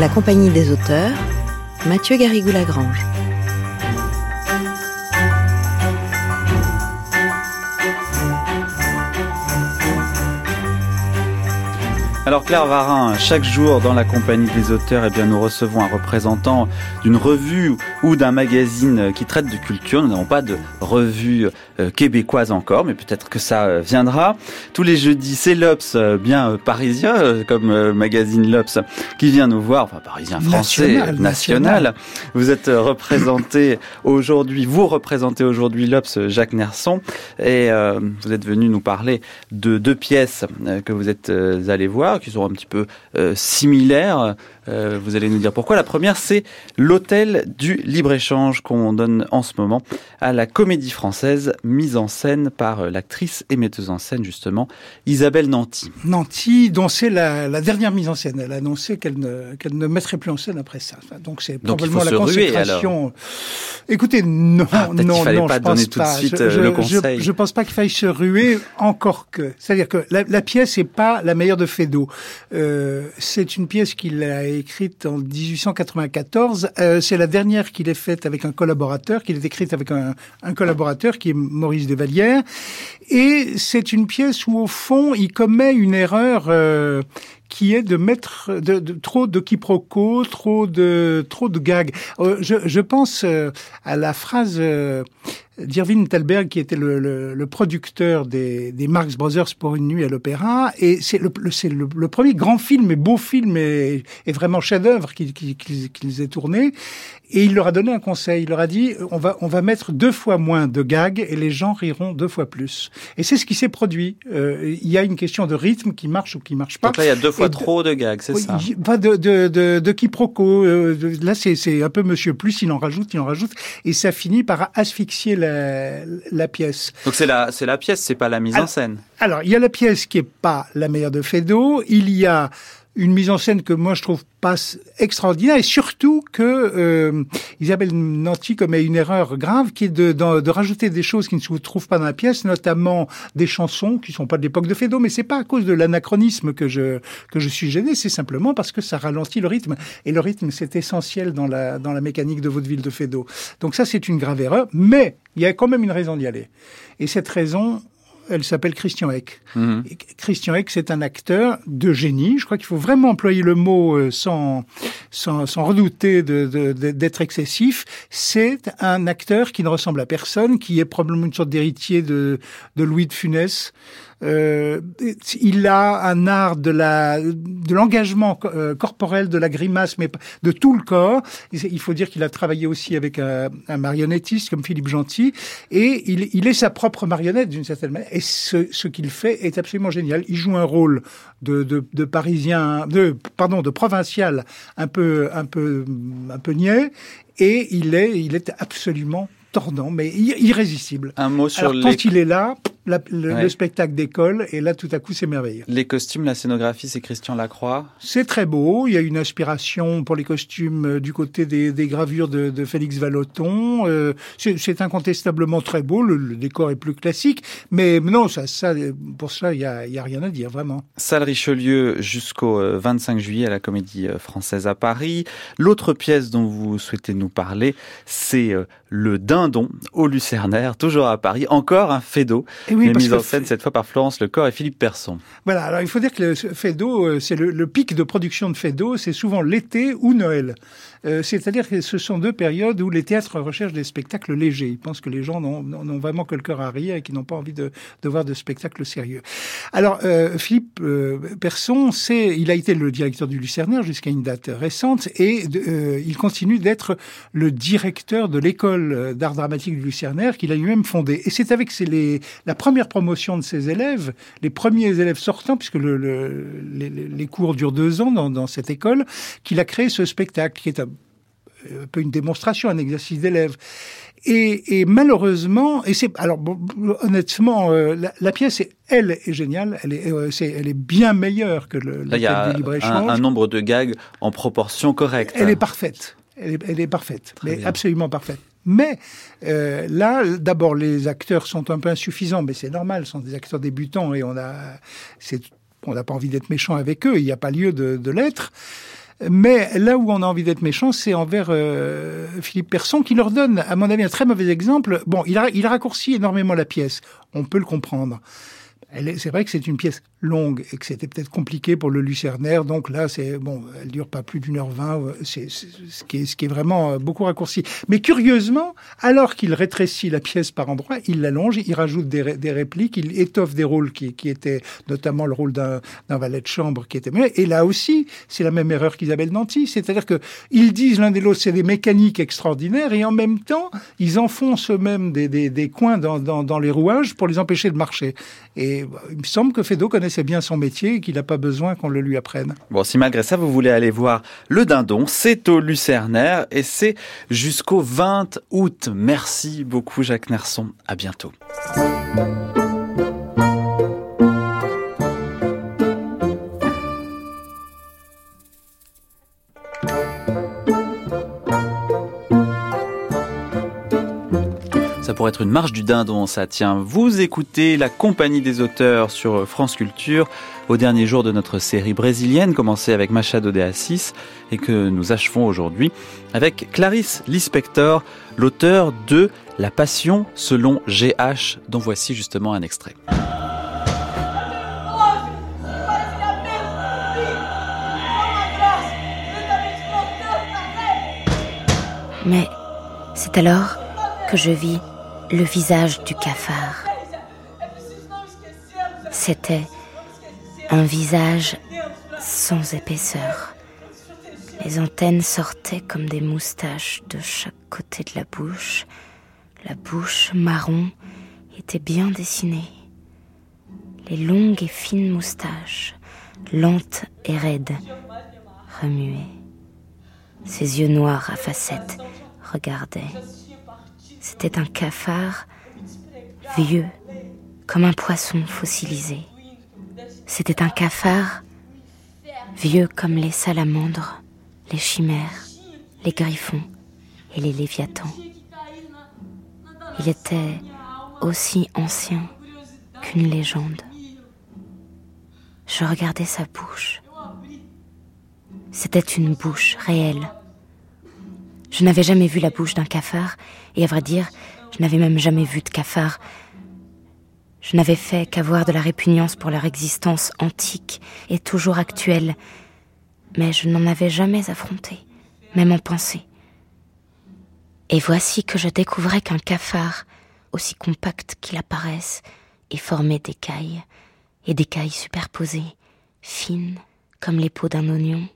La compagnie des auteurs, Mathieu Garrigou-Lagrange. Alors Claire Varin, chaque jour dans la compagnie des auteurs, eh bien, nous recevons un représentant d'une revue ou d'un magazine qui traite de culture. Nous n'avons pas de revue euh, québécoise encore, mais peut-être que ça euh, viendra. Tous les jeudis, c'est l'Obs, euh, bien parisien, comme magazine l'Obs, qui vient nous voir, enfin parisien français, national. Vous êtes représenté aujourd'hui, vous représentez aujourd'hui l'Obs, Jacques Nerson, et vous êtes venu nous parler de deux pièces que vous êtes allés voir qui sont un petit peu euh, similaires. Euh, vous allez nous dire pourquoi. La première, c'est l'hôtel du libre-échange qu'on donne en ce moment à la comédie française, mise en scène par euh, l'actrice et metteuse en scène, justement, Isabelle Nanty. Nanty, dont c'est la, dernière mise en scène. Elle a annoncé qu'elle ne, qu'elle ne mettrait plus en scène après ça. Donc c'est probablement la consécration. Écoutez, non, ah, non, non, pas je pense tout de suite je, le conseil. Je, pense pas qu'il faille se ruer encore que. C'est-à-dire que la, la pièce n'est pas la meilleure de. Euh, c'est une pièce qu'il a écrite en 1894. Euh, c'est la dernière qu'il ait faite avec un collaborateur, qu'il ait écrite avec un, collaborateur qui est Maurice Desvallières. Et c'est une pièce où, au fond, il commet une erreur euh, qui est de mettre de, trop de quiproquos, trop de trop de gags. je, je pense à la phrase d'Irving Thalberg, qui était le, le, le producteur des, des, Marx Brothers pour une nuit à l'opéra. Et c'est le, le, le, premier grand film et beau film et, et vraiment chef-d'œuvre qu'ils qu qu aient tourné. Et il leur a donné un conseil. Il leur a dit on va on va mettre deux fois moins de gags et les gens riront deux fois plus. Et c'est ce qui s'est produit. Euh, il y a une question de rythme qui marche ou qui marche pas. Donc là, il y a deux fois trop de gags, c'est ça? Pas de de de, de quiproquo. Euh, là, c'est c'est un peu Monsieur Plus. Il en rajoute, il en rajoute, et ça finit par asphyxier la la pièce. Donc c'est la c'est la pièce, c'est pas la mise alors, en scène. Alors il y a la pièce qui est pas la meilleure de Feydeau. Il y a une mise en scène que moi je trouve pas extraordinaire et surtout que euh, Isabelle Nanty commet une erreur grave qui est de, de, rajouter des choses qui ne se trouvent pas dans la pièce, notamment des chansons qui sont pas de l'époque de Feydeau, mais c'est pas à cause de l'anachronisme que je que je suis gêné, c'est simplement parce que ça ralentit le rythme et le rythme c'est essentiel dans la dans la mécanique de vaudeville de Feydeau. Donc ça c'est une grave erreur, mais il y a quand même une raison d'y aller. Et cette raison, elle s'appelle Christian Eck. Mmh. Christian Eck, c'est un acteur de génie. Je crois qu'il faut vraiment employer le mot sans, sans, sans redouter d'être de, de, excessif. C'est un acteur qui ne ressemble à personne, qui est probablement une sorte d'héritier de, de Louis de Funès. Euh, il a un art de la de l'engagement euh, corporel, de la grimace, mais de tout le corps. Il faut dire qu'il a travaillé aussi avec un, un, marionnettiste comme Philippe Gentil, et il, il est sa propre marionnette d'une certaine manière. Et ce, ce qu'il fait est absolument génial. Il joue un rôle de, de, de parisien, de pardon, de provincial, un peu un peu un peu niais, et il est il est absolument tordant, mais irrésistible. Un mot sur Alors, quand il est là, la, le, ouais. le, spectacle décolle et là tout à coup c'est merveilleux. Les costumes, la scénographie, c'est Christian Lacroix. C'est très beau. Il y a une inspiration pour les costumes euh, du côté des, des gravures de, de, Félix Vallotton. Euh, c'est incontestablement très beau. Le, le, décor est plus classique, mais non, ça, ça pour ça il y a, y a, rien à dire vraiment. Salle Richelieu jusqu'au 25 juillet à la Comédie Française à Paris. L'autre pièce dont vous souhaitez nous parler, c'est le Dindon au Lucernaire, toujours à Paris. Encore un Fédo. Et oui, mise en scène cette fois par Florence Lecor et Philippe Persson. Voilà, alors il faut dire que le Fédo, c'est le, le, pic de production de Fédo, c'est souvent l'été ou Noël. Euh, C'est-à-dire que ce sont deux périodes où les théâtres recherchent des spectacles légers. Ils pensent que les gens n'ont vraiment que le cœur à rire et qu'ils n'ont pas envie de, de, voir de spectacles sérieux. Alors, euh, Philippe euh, Persson, il a été le directeur du Lucernaire jusqu'à une date récente et euh, il continue d'être le directeur de l'école d'art dramatique du Lucernaire qu'il a lui-même fondée. Et c'est avec les, la première promotion de ses élèves, les premiers élèves sortants, puisque le, le, les, les, cours durent deux ans dans, dans cette école, qu'il a créé ce spectacle qui est un un peu une démonstration, un exercice d'élève. Et, et, malheureusement, et c'est alors bon, honnêtement, euh, la, la, pièce, est, elle est géniale, elle est, euh, est, elle est bien meilleure que le. Là, il y a un, un, nombre de gags en proportion correcte. Elle est parfaite, elle est, elle est parfaite, Très mais bien. absolument parfaite. Mais euh, là, d'abord, les acteurs sont un peu insuffisants, mais c'est normal, ce sont des acteurs débutants et on n'a pas envie d'être méchant avec eux, il n'y a pas lieu de, de l'être. Mais là où on a envie d'être méchant, c'est envers euh, Philippe Persson, qui leur donne, à mon avis, un très mauvais exemple. Bon, il, a, il raccourcit énormément la pièce. On peut le comprendre. C'est vrai que c'est une pièce longue et que c'était peut-être compliqué pour le lucernaire. Donc là, c'est bon, elle dure pas plus d'une heure vingt. C'est ce qui est ce qui est vraiment beaucoup raccourci. Mais curieusement, alors qu'il rétrécit la pièce par endroits, il l'allonge, il rajoute des, des, répliques, il étoffe des rôles qui, qui étaient notamment le rôle d'un valet de chambre qui était. Et là aussi, c'est la même erreur qu'Isabelle Nanty, c'est-à-dire que ils disent l'un des l'autre c'est des mécaniques extraordinaires et en même temps ils enfoncent eux-mêmes des, des, des, coins dans, dans, les rouages pour les empêcher de marcher. Et il me semble que Feydeau connaissait bien son métier et qu'il n'a pas besoin qu'on le lui apprenne. Bon, si malgré ça, vous voulez aller voir Le Dindon, c'est au Lucernaire et c'est jusqu'au 20 août. Merci beaucoup, Jacques Nerson. À bientôt. Pourrait être une marche du dindon, ça tient. Vous écoutez la compagnie des auteurs sur France Culture au dernier jour de notre série brésilienne, commencée avec Machado de Assis et que nous achevons aujourd'hui avec Clarisse Lispector, l'auteur de La Passion selon GH, dont voici justement un extrait. Mais c'est alors que je vis le visage du cafard. C'était un visage sans épaisseur. Les antennes sortaient comme des moustaches de chaque côté de la bouche. La bouche marron était bien dessinée. Les longues et fines moustaches, lentes et raides, remuaient. Ses yeux noirs à facettes regardaient. C'était un cafard vieux, comme un poisson fossilisé. C'était un cafard vieux comme les salamandres, les chimères, les griffons et les léviathans. Il était aussi ancien qu'une légende. Je regardais sa bouche. C'était une bouche réelle. Je n'avais jamais vu la bouche d'un cafard, et à vrai dire, je n'avais même jamais vu de cafard. Je n'avais fait qu'avoir de la répugnance pour leur existence antique et toujours actuelle, mais je n'en avais jamais affronté, même en pensée. Et voici que je découvrais qu'un cafard, aussi compact qu'il apparaisse, est formé d'écailles, et d'écailles superposées, fines comme les peaux d'un oignon,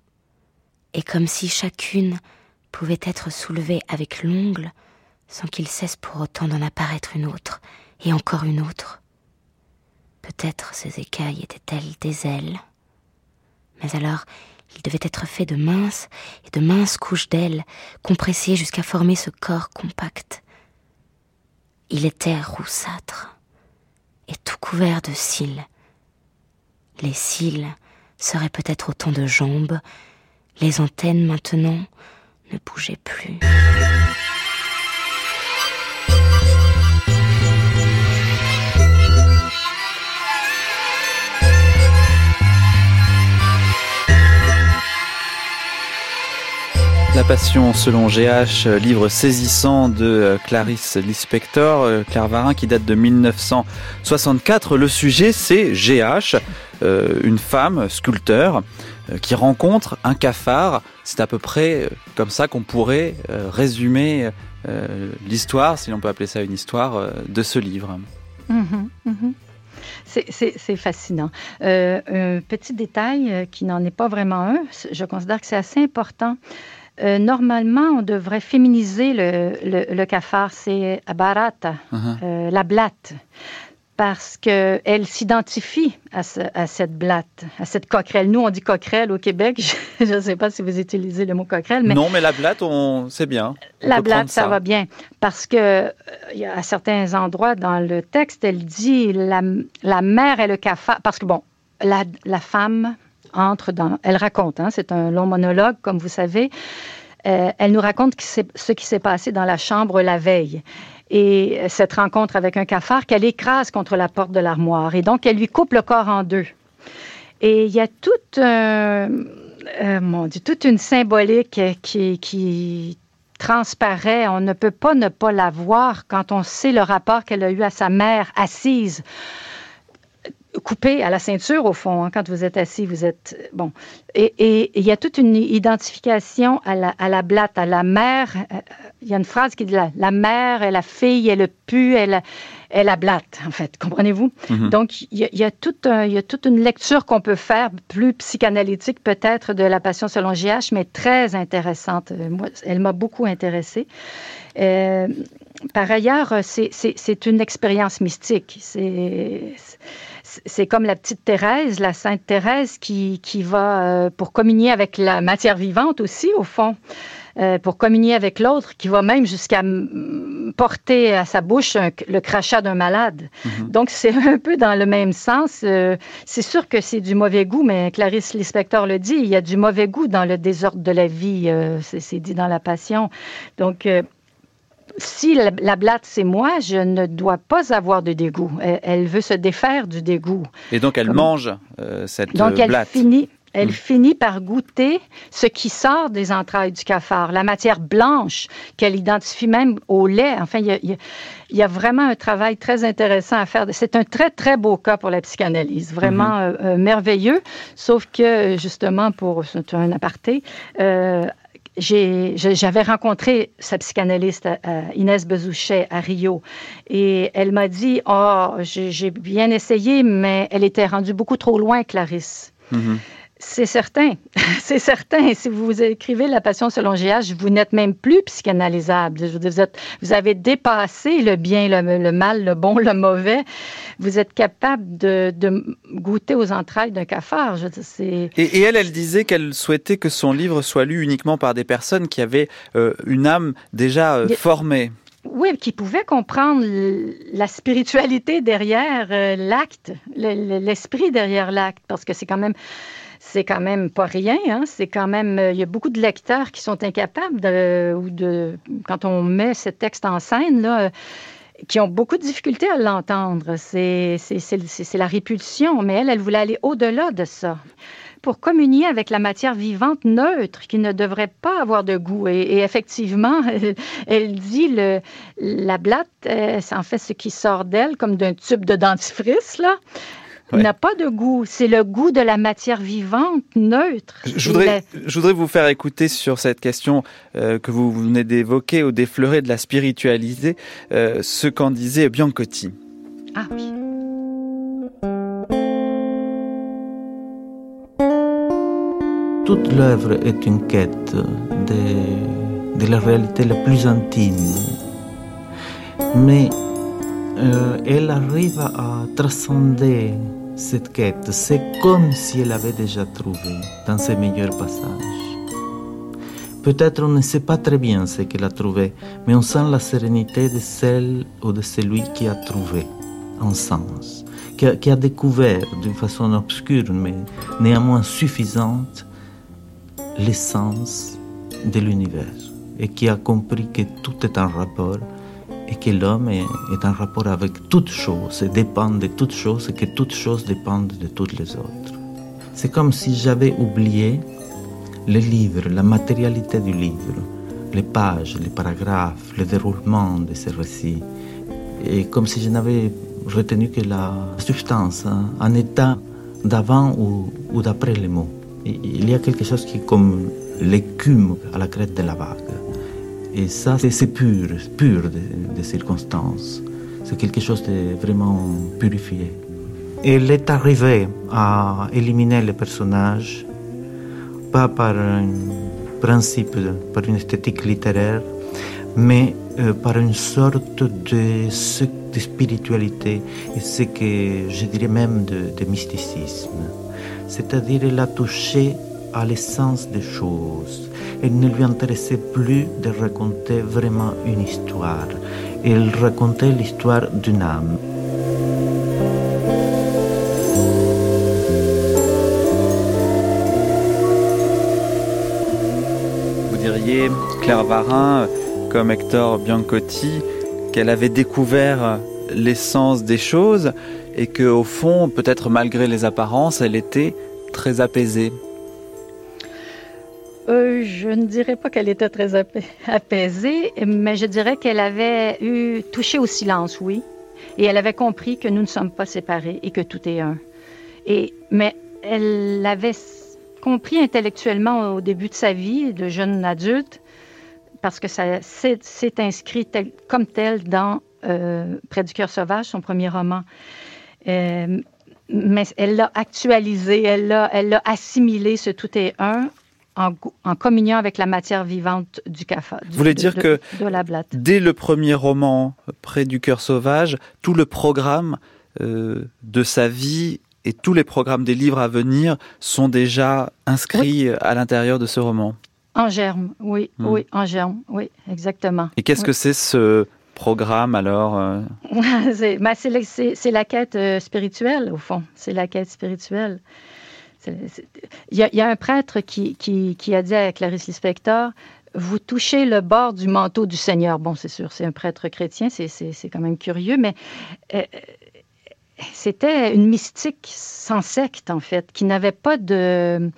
et comme si chacune pouvait être soulevée avec l'ongle sans qu'il cesse pour autant d'en apparaître une autre, et encore une autre. Peut-être ces écailles étaient-elles des ailes. Mais alors, il devait être fait de minces et de minces couches d'ailes, compressées jusqu'à former ce corps compact. Il était roussâtre et tout couvert de cils. Les cils seraient peut-être autant de jambes, les antennes maintenant ne plus. La Passion selon GH, livre saisissant de euh, Clarisse Lispector, euh, Claire qui date de 1964. Le sujet, c'est GH, euh, une femme sculpteur qui rencontre un cafard. C'est à peu près comme ça qu'on pourrait résumer l'histoire, si l'on peut appeler ça une histoire, de ce livre. Mhm, mhm. C'est fascinant. un petit détail qui n'en est pas vraiment un, je considère que c'est assez important. Euh, normalement, on devrait féminiser le, cafard, c'est barata, uh-huh. euh, la blatte, parce qu'elle s'identifie à, cette blatte, à cette coquerelle. Nous, on dit coquerelle au Québec. (laughs) Je ne sais pas si vous utilisez le mot coquerelle. Mais non, mais la blatte, on c'est bien. la blatte, ça. va bien, parce que euh, à certains endroits dans le texte, elle dit la, la mère et le cafard, parce que bon, la, la femme entre dans... Elle raconte, hein, c'est un long monologue, comme vous savez. Euh, elle nous raconte ce qui s'est passé dans la chambre la veille et cette rencontre avec un cafard qu'elle écrase contre la porte de l'armoire. Et donc, elle lui coupe le corps en deux. Et il y a toute, euh, mon Dieu, toute une symbolique qui, qui transparaît. On ne peut pas ne pas la voir quand on sait le rapport qu'elle a eu à sa mère assise coupé à la ceinture, au fond. Hein, quand vous êtes assis, vous êtes... Bon. Et il y a toute une identification à la, à la blatte, à la mère. Euh, il y a une phrase qui dit la, la mère et la fille et le pu la, et la blatte, en fait. Comprenez-vous? Mm-hmm. Donc, il y, a, il, y a toute, il y a toute une lecture qu'on peut faire, plus psychanalytique peut-être, de la passion selon GH, mais très intéressante. Euh, moi, elle m'a beaucoup intéressée. Euh, par ailleurs, c'est une expérience mystique. C'est c'est comme la petite Thérèse, la Sainte Thérèse, qui, qui va euh, pour communier avec la matière vivante aussi, au fond. Euh, pour communier avec l'autre, qui va même jusqu'à porter à sa bouche le crachat d'un malade. Mhm. Donc, c'est un peu dans le même sens. Euh, c'est sûr que c'est du mauvais goût, mais Clarisse Lispector le dit, il y a du mauvais goût dans le désordre de la vie, c'est dit dans la Passion. Donc, si la, blatte, c'est moi, je ne dois pas avoir de dégoût. Elle, veut se défaire du dégoût. Et donc, elle mange euh, cette donc, elle Finit, elle hmm. finit par goûter ce qui sort des entrailles du cafard, la matière blanche qu'elle identifie même au lait. Enfin, il y, a, vraiment un travail très intéressant à faire. C'est un très, très beau cas pour la psychanalyse, vraiment hmm. euh, euh, merveilleux, sauf que, justement, pour un aparté, j'avais rencontré sa psychanalyste Inès Bezouchet à Rio et elle m'a dit oh j'ai bien essayé mais elle était rendue beaucoup trop loin Clarisse mm-hmm. C'est certain, (laughs) c'est certain. Si vous écrivez La Passion selon GH, vous n'êtes même plus psychanalysable. vous, êtes, vous avez dépassé le bien, le, mal, le bon, le mauvais. Vous êtes capable de, goûter aux entrailles d'un cafard. et, elle, elle disait qu'elle souhaitait que son livre soit lu uniquement par des personnes qui avaient euh, une âme déjà euh, formée. Oui, qui pouvaient comprendre la spiritualité derrière euh, l'acte, l'esprit derrière l'acte, parce que c'est quand même c'est quand même pas rien. Hein. C'est quand même, euh, il y a beaucoup de lecteurs qui sont incapables ou de, quand on met ce texte en scène là, euh, qui ont beaucoup de difficultés à l'entendre. C'est la répulsion, mais elle, elle voulait aller au-delà de ça pour communier avec la matière vivante neutre qui ne devrait pas avoir de goût. Et, effectivement, (laughs) elle, dit le, la blatte, euh, c'est en fait ce qui sort d'elle comme d'un tube de dentifrice, là n'a pas de goût. C'est le goût de la matière vivante, neutre. Je voudrais, je voudrais vous faire écouter sur cette question euh, que vous venez d'évoquer, au défleurer de la spiritualité, euh, ce qu'en disait Biancotti. Ah oui. Toute l'œuvre est une quête de, de, la réalité la plus intime. Mais euh, elle arrive à transcender cette quête. C'est comme si elle avait déjà trouvé dans ses meilleurs passages. Peut-être on ne sait pas très bien ce qu'elle a trouvé, mais on sent la sérénité de celle ou de celui qui a trouvé un sens, qui a, découvert d'une façon obscure, mais néanmoins suffisante, l'essence de l'univers et qui a compris que tout est en rapport et que l'homme est, en rapport avec toutes choses et dépend de toutes choses et que toutes choses dépendent de toutes les autres. C'est comme si j'avais oublié le livre, la matérialité du livre, les pages, les paragraphes, le déroulement de ces récits, et comme si je n'avais retenu que la substance, un hein, état d'avant ou d'après les mots. il y a quelque chose qui est comme l'écume à la crête de la vague. Et ça, c'est pur, pur de, circonstances. C'est quelque chose de vraiment purifié. Elle est arrivée à éliminer les personnages, pas par un principe, par une esthétique littéraire, mais euh, par une sorte de, de, spiritualité et ce que je dirais même de, de mysticisme. C'est-à-dire, elle a touché à l'essence des choses il ne lui intéressait plus de raconter vraiment une histoire. Il racontait l'histoire d'une âme. Vous diriez, Claire Varin, comme Hector Biancotti, qu'elle avait découvert l'essence des choses et que au fond, peut-être malgré les apparences, elle était très apaisée. Je ne dirais pas qu'elle était très apaisée, mais je dirais qu'elle avait eu touché au silence, oui. Et elle avait compris que nous ne sommes pas séparés et que tout est un. Et, mais elle avait compris intellectuellement au début de sa vie de jeune adulte, parce que ça s'est inscrit comme tel dans euh, Près du cœur sauvage, son premier roman. Euh, mais elle l'a actualisé, elle l'a assimilé, ce tout est un, en, communion avec la matière vivante du café. Vous voulez dire que dès le premier roman, Près du cœur sauvage, tout le programme euh, de sa vie et tous les programmes des livres à venir sont déjà inscrits à l'intérieur de ce roman En germe, oui, hmm. oui, en germe, oui, exactement. Et qu'est-ce que c'est ce programme alors euh? (laughs) ben, C'est la quête euh, spirituelle, au fond. C'est la quête spirituelle. Il y, a un prêtre qui, a dit à Clarice Lispector vous touchez le bord du manteau du Seigneur. Bon, c'est sûr, c'est un prêtre chrétien, c'est quand même curieux, mais euh, c'était une mystique sans secte, en fait, qui n'avait pas de.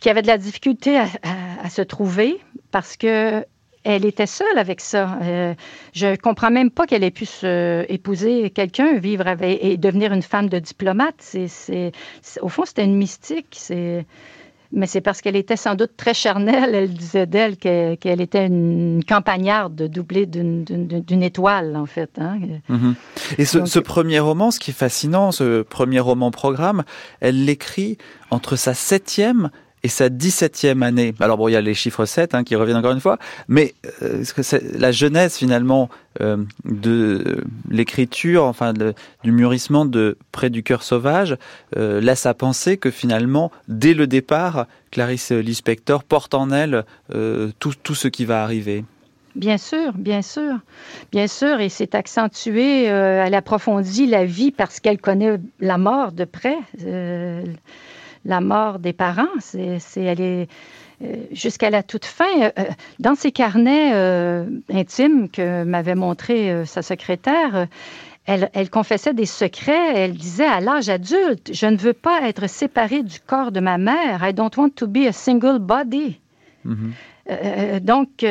qui avait de la difficulté à se trouver parce que elle était seule avec ça. Euh, je comprends même pas qu'elle ait pu se épouser quelqu'un, vivre avec, et devenir une femme de diplomate. C'est, au fond, c'était une mystique. C'est, mais c'est parce qu'elle était sans doute très charnelle. Elle disait d'elle qu'elle était une campagnarde doublée d'une étoile, en fait. Hein. Mhm. Et ce, ce, premier roman, ce qui est fascinant, ce premier roman programme, elle l'écrit entre sa septième et sa 17e année. Alors bon, il y a les chiffres 7 hein, qui reviennent encore une fois, mais euh, la jeunesse finalement euh, de l'écriture, enfin du mûrissement de Près du cœur sauvage, euh, laisse à penser que finalement, dès le départ, Clarice Lispector porte en elle tout, tout ce qui va arriver? Bien sûr, bien sûr, bien sûr, et c'est accentué, elle approfondit la vie parce qu'elle connaît la mort de près la mort des parents. C'est, elle est euh, jusqu'à la toute fin. Euh, euh, dans ses carnets intimes que m'avait montré sa secrétaire, elle, elle, confessait des secrets. Elle disait à l'âge adulte, je ne veux pas être séparée du corps de ma mère. I don't want to be a single body. Mm-hmm. donc,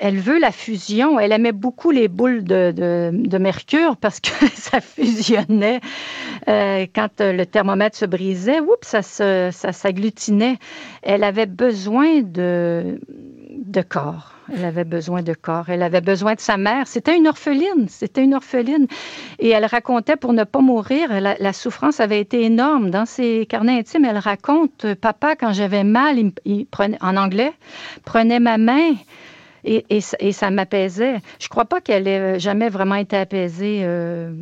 elle veut la fusion. Elle aimait beaucoup les boules de, mercure parce que (laughs) ça fusionnait. Euh, quand euh, le thermomètre se brisait, oups, ça, ça s'agglutinait. Elle avait besoin de, de corps. Elle avait besoin de corps. Elle avait besoin de sa mère. C'était une orpheline. C'était une orpheline. Et elle racontait pour ne pas mourir. La, souffrance avait été énorme. Dans ses carnets intimes, elle raconte Papa, quand j'avais mal, il prenait, en anglais, prenait ma main et, ça m'apaisait. Je ne crois pas qu'elle ait jamais vraiment été apaisée. Euh,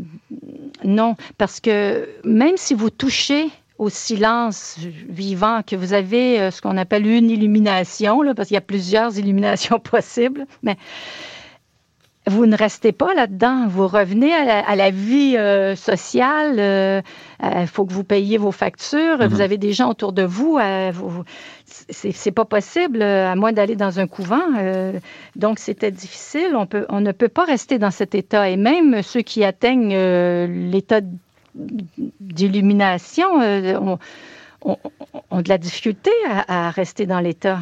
non, parce que même si vous touchez au silence vivant, que vous avez euh, ce qu'on appelle une illumination, là, parce qu'il y a plusieurs illuminations (laughs) possibles, mais vous ne restez pas là-dedans. Vous revenez à la, vie euh, sociale. Euh, il euh, faut que vous payiez vos factures. Vous mhm. avez des gens autour de vous. Euh, vous c'est pas possible, à moins d'aller dans un couvent. donc, c'était difficile. On, peut, on ne peut pas rester dans cet état. Et même ceux qui atteignent l'état d'illumination ont, ont, de la difficulté à, à rester dans l'état.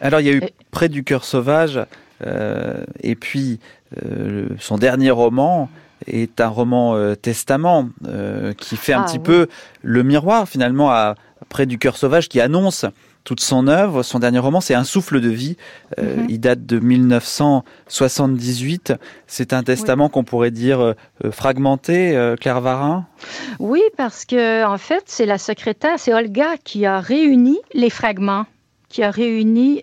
Alors, il y a eu Près du cœur sauvage euh, et puis, euh, son dernier roman est un roman euh, testament qui fait un ah petit peu le miroir finalement à, près du cœur sauvage qui annonce toute son œuvre. Son dernier roman, c'est Un souffle de vie. Mhm. Il date de 1978. C'est un testament qu'on pourrait dire fragmenté, Claire Varin? Oui, parce que en fait, c'est la secrétaire, c'est Olga qui a réuni les fragments, qui a réuni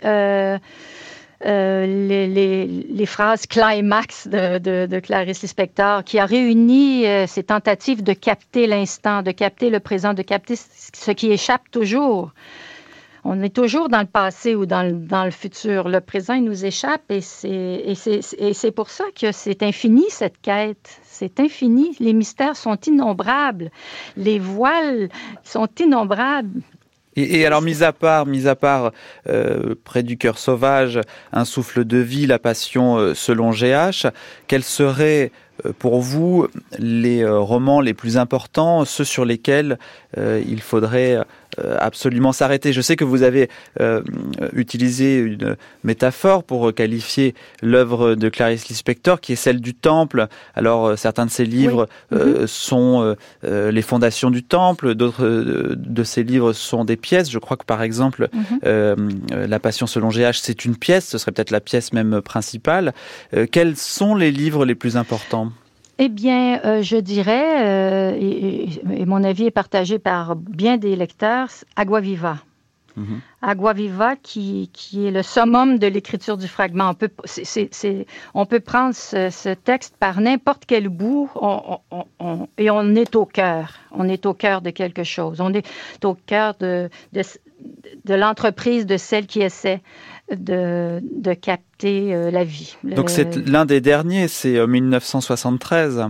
euh, les, phrases climax de, Clarice Lispector, qui a réuni euh, ces tentatives de capter l'instant, de capter le présent, de capter ce qui échappe toujours. On est toujours dans le passé ou dans le, futur. Le présent, nous échappe et c'est pour ça que c'est infini, cette quête. C'est infini. Les mystères sont innombrables. Les voiles sont innombrables. Et, alors, mis à part, mis à part euh, près du cœur sauvage, un souffle de vie, la passion euh, selon GH, quels seraient euh, pour vous les romans les plus importants, ceux sur lesquels il faudrait absolument s'arrêter. Je sais que vous avez euh, utilisé une métaphore pour qualifier l'œuvre de Clarice Lispector, qui est celle du temple. Alors, euh, certains de ses livres mhm. sont les fondations du temple, d'autres de ses livres sont des pièces. Je crois que, par exemple, mhm. La Passion selon GH, c'est une pièce, ce serait peut-être la pièce même principale. quels sont les livres les plus importants? Eh bien, euh, je dirais, euh, et, mon avis est partagé par bien des lecteurs, Agua Viva. Mhm. Agua Viva, qui, qui, est le summum de l'écriture du fragment. On peut, on peut prendre ce, texte par n'importe quel bout et on est au cœur. On est au cœur de quelque chose. On est au cœur de, de, de l'entreprise de celle qui essaie de, de capter euh, la vie. Donc c'est l'un des derniers, c'est 1973. Euh,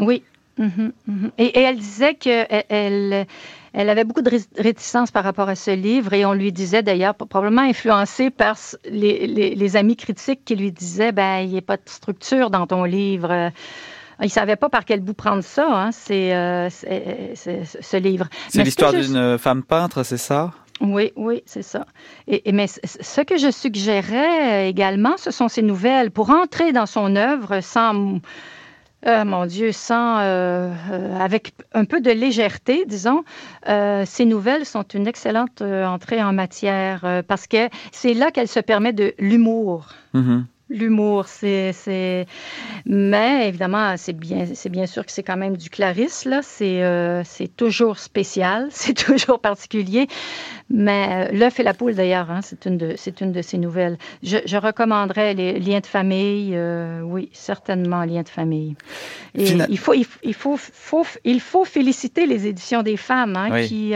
oui. Mhm, mhm. Et, elle disait qu'elle elle, elle avait beaucoup de réticence par rapport à ce livre et on lui disait d'ailleurs, probablement influencé par les, les, amis critiques qui lui disaient, ben, il n'y a pas de structure dans ton livre. Il ne savait pas par quel bout prendre ça, hein, c'est, euh, ce livre. C'est l'histoire d'une femme peintre, c'est ça? Oui, oui, c'est ça. Et, mais ce que je suggérais euh, également, ce sont ces nouvelles. Pour entrer dans son œuvre sans euh, mon Dieu, sans, euh, avec un peu de légèreté, disons, ces nouvelles sont une excellente entrée en matière parce que c'est là qu'elle se permet de l'humour. Mm-hmm l'humour. C'est, Mais évidemment, c'est bien, c'est bien sûr que c'est quand même du Clarisse. Là. C'est, euh, c'est toujours spécial, (laughs) c'est toujours particulier. Mais euh, L'œuf et la poule, d'ailleurs, hein, c'est, une de, c'est une de ces nouvelles. Je, je recommanderais les liens de famille. Euh, oui, certainement, liens de famille. Et il, faut, il, faut, faut, il faut féliciter les éditions des femmes hein, qui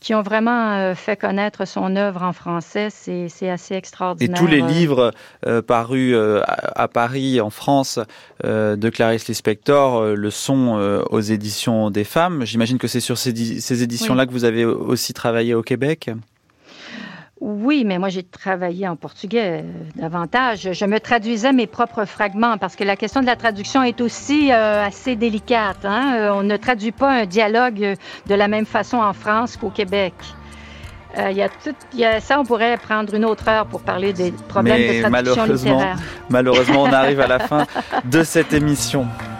qui ont vraiment euh, fait connaître son œuvre en français. C'est assez extraordinaire. Et tous les livres euh, parus euh, à, Paris, en France, de Clarisse Lispector le sont aux éditions des femmes. J'imagine que c'est sur ces, ces éditions-là que vous avez aussi travaillé au Québec? Oui, mais moi j'ai travaillé en portugais euh, davantage. Je me traduisais mes propres fragments parce que la question de la traduction est aussi euh, assez délicate. Hein. Euh, on ne traduit pas un dialogue de la même façon en France qu'au Québec. Il y, a tout, y a ça, on pourrait prendre une autre heure pour parler des problèmes de traduction malheureusement, littéraire. Malheureusement, on arrive à la fin de cette émission. (laughs)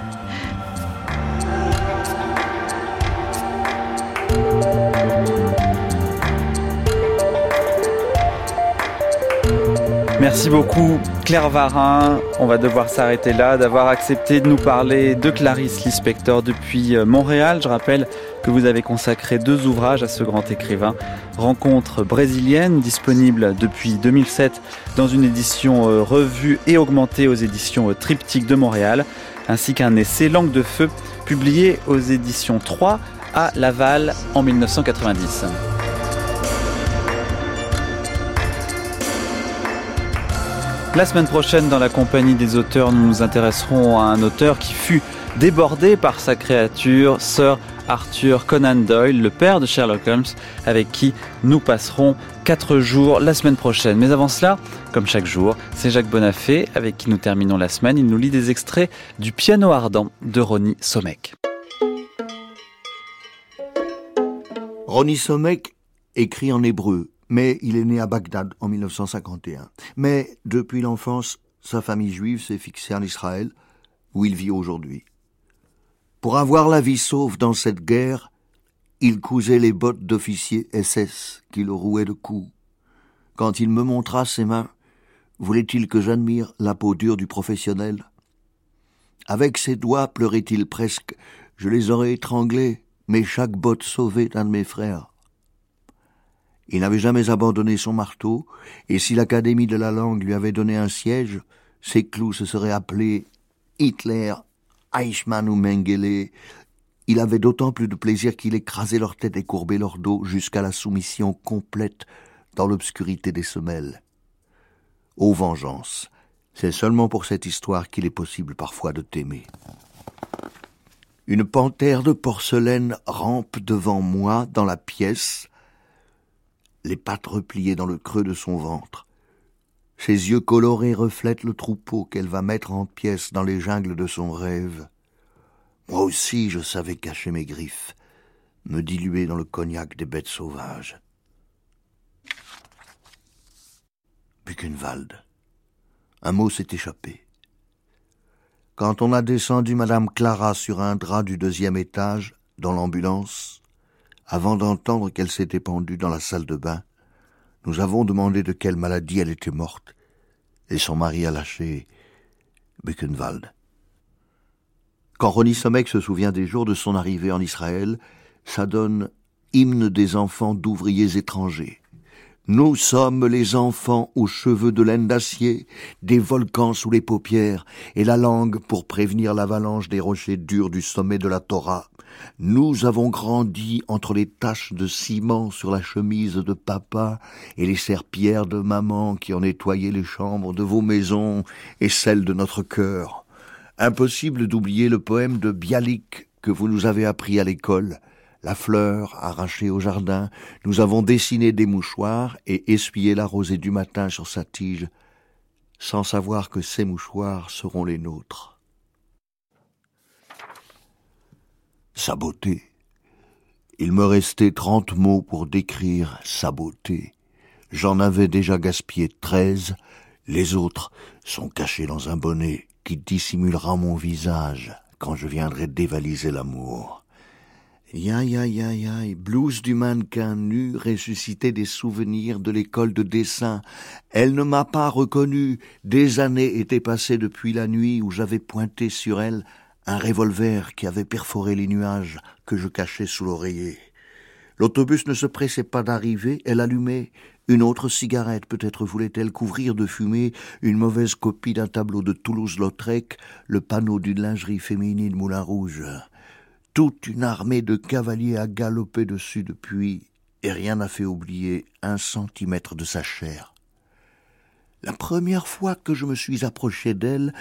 Merci beaucoup Claire Varin. On va devoir s'arrêter là, d'avoir accepté de nous parler de Clarisse Lispector depuis euh, Montréal. Je rappelle que vous avez consacré deux ouvrages à ce grand écrivain. Rencontre brésilienne, disponible depuis 2007 dans une édition euh, revue et augmentée aux éditions euh, Triptyque de Montréal, ainsi qu'un essai Langue de feu, publié aux éditions 3 à Laval en 1990. La semaine prochaine, dans la compagnie des auteurs, nous nous intéresserons à un auteur qui fut débordé par sa créature, Sir Arthur Conan Doyle, le père de Sherlock Holmes, avec qui nous passerons quatre jours la semaine prochaine. Mais avant cela, comme chaque jour, c'est Jacques Bonafé avec qui nous terminons la semaine. Il nous lit des extraits du Piano ardent de Ronnie Somek. Ronnie Somek écrit en hébreu mais il est né à Bagdad en 1951. Mais depuis l'enfance, sa famille juive s'est fixée en Israël, où il vit aujourd'hui. Pour avoir la vie sauve dans cette guerre, il cousait les bottes d'officier SS qui le rouaient de coups. Quand il me montra ses mains, voulait-il que j'admire la peau dure du professionnel? Avec ses doigts pleurait-il presque, je les aurais étranglés, mais chaque botte sauvait un de mes frères. Il n'avait jamais abandonné son marteau, et si l'Académie de la langue lui avait donné un siège, ses clous se seraient appelés Hitler, Eichmann ou Mengele. Il avait d'autant plus de plaisir qu'il écrasait leur tête et courbait leur dos jusqu'à la soumission complète dans l'obscurité des semelles. Ô vengeance, c'est seulement pour cette histoire qu'il est possible parfois de t'aimer. Une panthère de porcelaine rampe devant moi dans la pièce, les pattes repliées dans le creux de son ventre. Ses yeux colorés reflètent le troupeau qu'elle va mettre en pièces dans les jungles de son rêve. Moi aussi je savais cacher mes griffes, me diluer dans le cognac des bêtes sauvages. Buchenwald. Un mot s'est échappé. Quand on a descendu Madame Clara sur un drap du deuxième étage, dans l'ambulance, avant d'entendre qu'elle s'était pendue dans la salle de bain, nous avons demandé de quelle maladie elle était morte, et son mari a lâché Buchenwald. Quand Ronnie Somek se souvient des jours de son arrivée en Israël, ça donne hymne des enfants d'ouvriers étrangers. Nous sommes les enfants aux cheveux de laine d'acier, des volcans sous les paupières, et la langue pour prévenir l'avalanche des rochers durs du sommet de la Torah. Nous avons grandi entre les taches de ciment sur la chemise de papa et les serpillères de maman qui ont nettoyé les chambres de vos maisons et celles de notre cœur. Impossible d'oublier le poème de Bialik que vous nous avez appris à l'école la fleur arrachée au jardin, nous avons dessiné des mouchoirs et essuyé la rosée du matin sur sa tige, sans savoir que ces mouchoirs seront les nôtres. Sa beauté. Il me restait trente mots pour décrire sa beauté. J'en avais déjà gaspillé treize, les autres sont cachés dans un bonnet qui dissimulera mon visage, quand je viendrai dévaliser l'amour. Ya ya ya ya, blouse du mannequin nu ressuscité des souvenirs de l'école de dessin. Elle ne m'a pas reconnu. Des années étaient passées depuis la nuit où j'avais pointé sur elle un revolver qui avait perforé les nuages que je cachais sous l'oreiller. L'autobus ne se pressait pas d'arriver, elle allumait une autre cigarette, peut-être voulait-elle couvrir de fumée une mauvaise copie d'un tableau de Toulouse-Lautrec, le panneau d'une lingerie féminine Moulin Rouge. Toute une armée de cavaliers a galopé dessus depuis, et rien n'a fait oublier un centimètre de sa chair. La première fois que je me suis approché d'elle,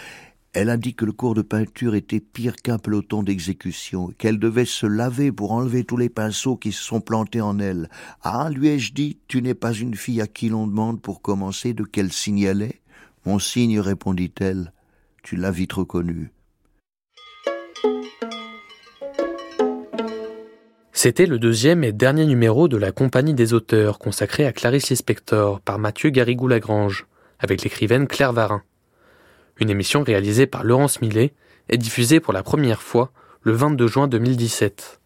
elle dit que le cours de peinture était pire qu'un peloton d'exécution, qu'elle devait se laver pour enlever tous les pinceaux qui se sont plantés en elle. Ah, lui ai-je dit, tu n'es pas une fille à qui l'on demande pour commencer de quel signe elle est? Mon signe, répondit-elle, tu l'as vite reconnu. C'était le deuxième et dernier numéro de la Compagnie des auteurs consacré à Clarice Lispector par Mathieu Garrigou-Lagrange, avec l'écrivaine Claire Varin. Une émission réalisée par Laurence Millet est diffusée pour la première fois le 22 juin 2017.